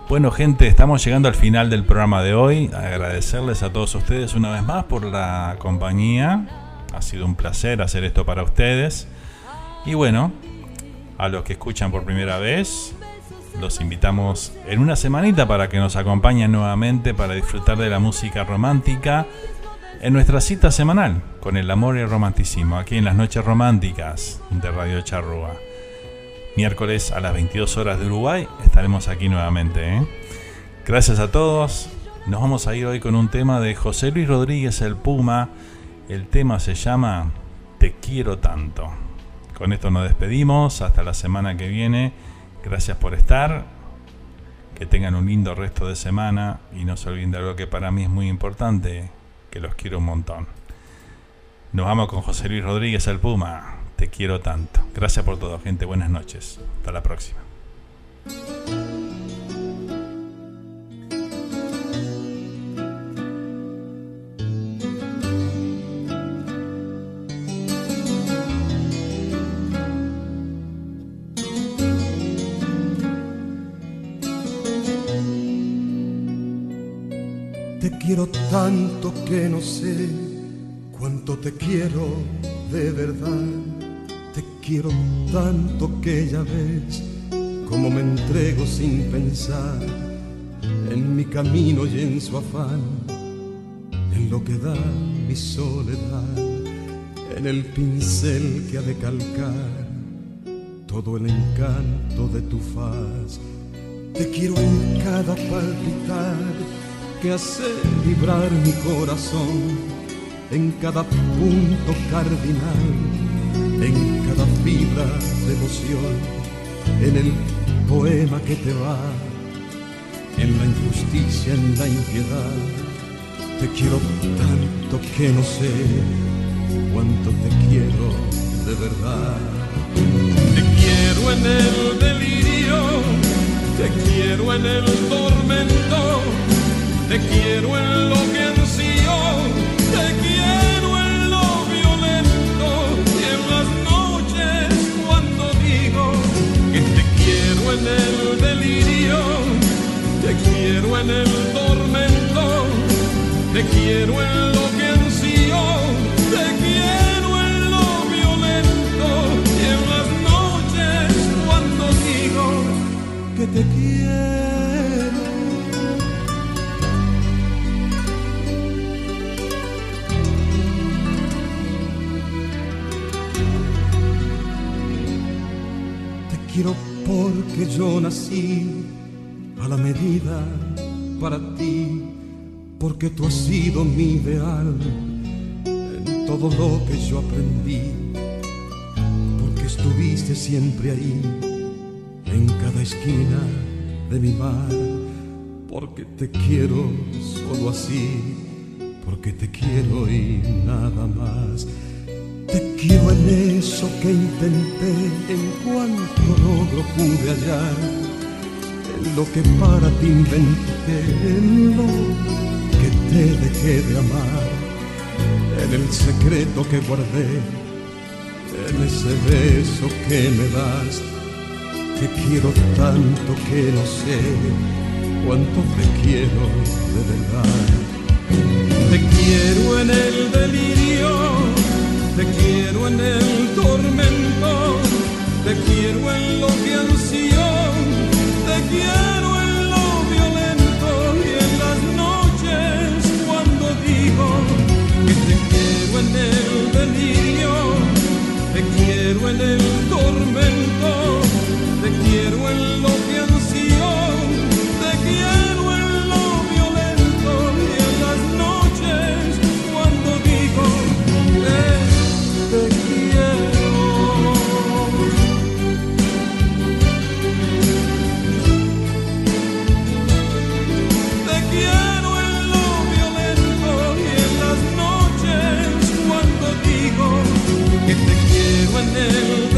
bueno gente estamos llegando al final del programa de hoy. Agradecerles a todos ustedes una vez más por la compañía. Ha sido un placer hacer esto para ustedes. Y bueno a los que escuchan por primera vez los invitamos en una semanita para que nos acompañen nuevamente para disfrutar de la música romántica en nuestra cita semanal con el amor y el romanticismo aquí en las noches románticas de Radio Charrúa. Miércoles a las 22 horas de Uruguay estaremos aquí nuevamente. ¿eh? Gracias a todos. Nos vamos a ir hoy con un tema de José Luis Rodríguez el Puma. El tema se llama Te quiero tanto. Con esto nos despedimos. Hasta la semana que viene. Gracias por estar. Que tengan un lindo resto de semana. Y no se olviden de algo que para mí es muy importante. Que los quiero un montón. Nos vamos con José Luis Rodríguez el Puma. Te quiero tanto. Gracias por todo, gente. Buenas noches. Hasta la próxima. Quiero tanto que no sé cuánto te quiero de verdad. Te quiero tanto que ya ves cómo me entrego sin pensar en mi camino y en su afán, en lo que da mi soledad, en el pincel que ha de calcar todo el encanto de tu faz. Te quiero en cada palpitar que hace vibrar mi corazón, en cada punto cardinal, en cada fibra de emoción, en el poema que te va, en la injusticia, en la impiedad. Te quiero tanto que no sé cuánto te quiero de verdad. Te quiero en el delirio, te quiero en el tormento, te quiero en lo que encio, te quiero en lo violento. En las noches cuando digo que te quiero en el delirio, te quiero en el tormento, te quiero en lo que encio, te quiero en lo violento. En las noches cuando digo que te quiero. Porque yo nací a la medida para ti, porque tú has sido mi ideal en todo lo que yo aprendí, porque estuviste siempre ahí, en cada esquina de mi mar, porque te quiero solo así, porque te quiero y nada más. Te quiero en eso que intenté, en cuanto logro pude hallar, en lo que para ti inventé, en lo que te dejé de amar, en el secreto que guardé, en ese beso que me das. Te quiero tanto que no sé cuánto te quiero de verdad. Te quiero en el delirio te quiero en el tormento, te quiero en lo que ansío, te quiero en lo violento y en las noches cuando digo que te quiero en el delirio, te quiero en el tormento,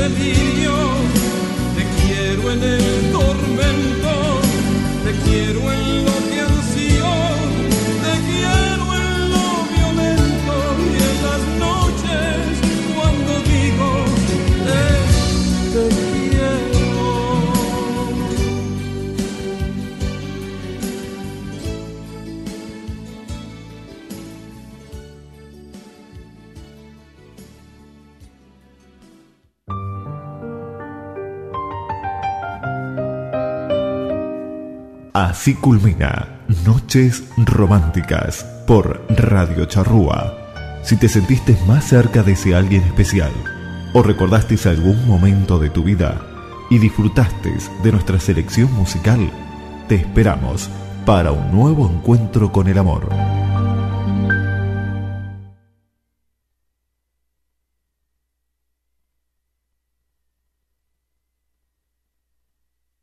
el delirio, Así culmina Noches Románticas por Radio Charrúa. Si te sentiste más cerca de ese alguien especial o recordaste algún momento de tu vida y disfrutaste de nuestra selección musical, te esperamos para un nuevo encuentro con el amor.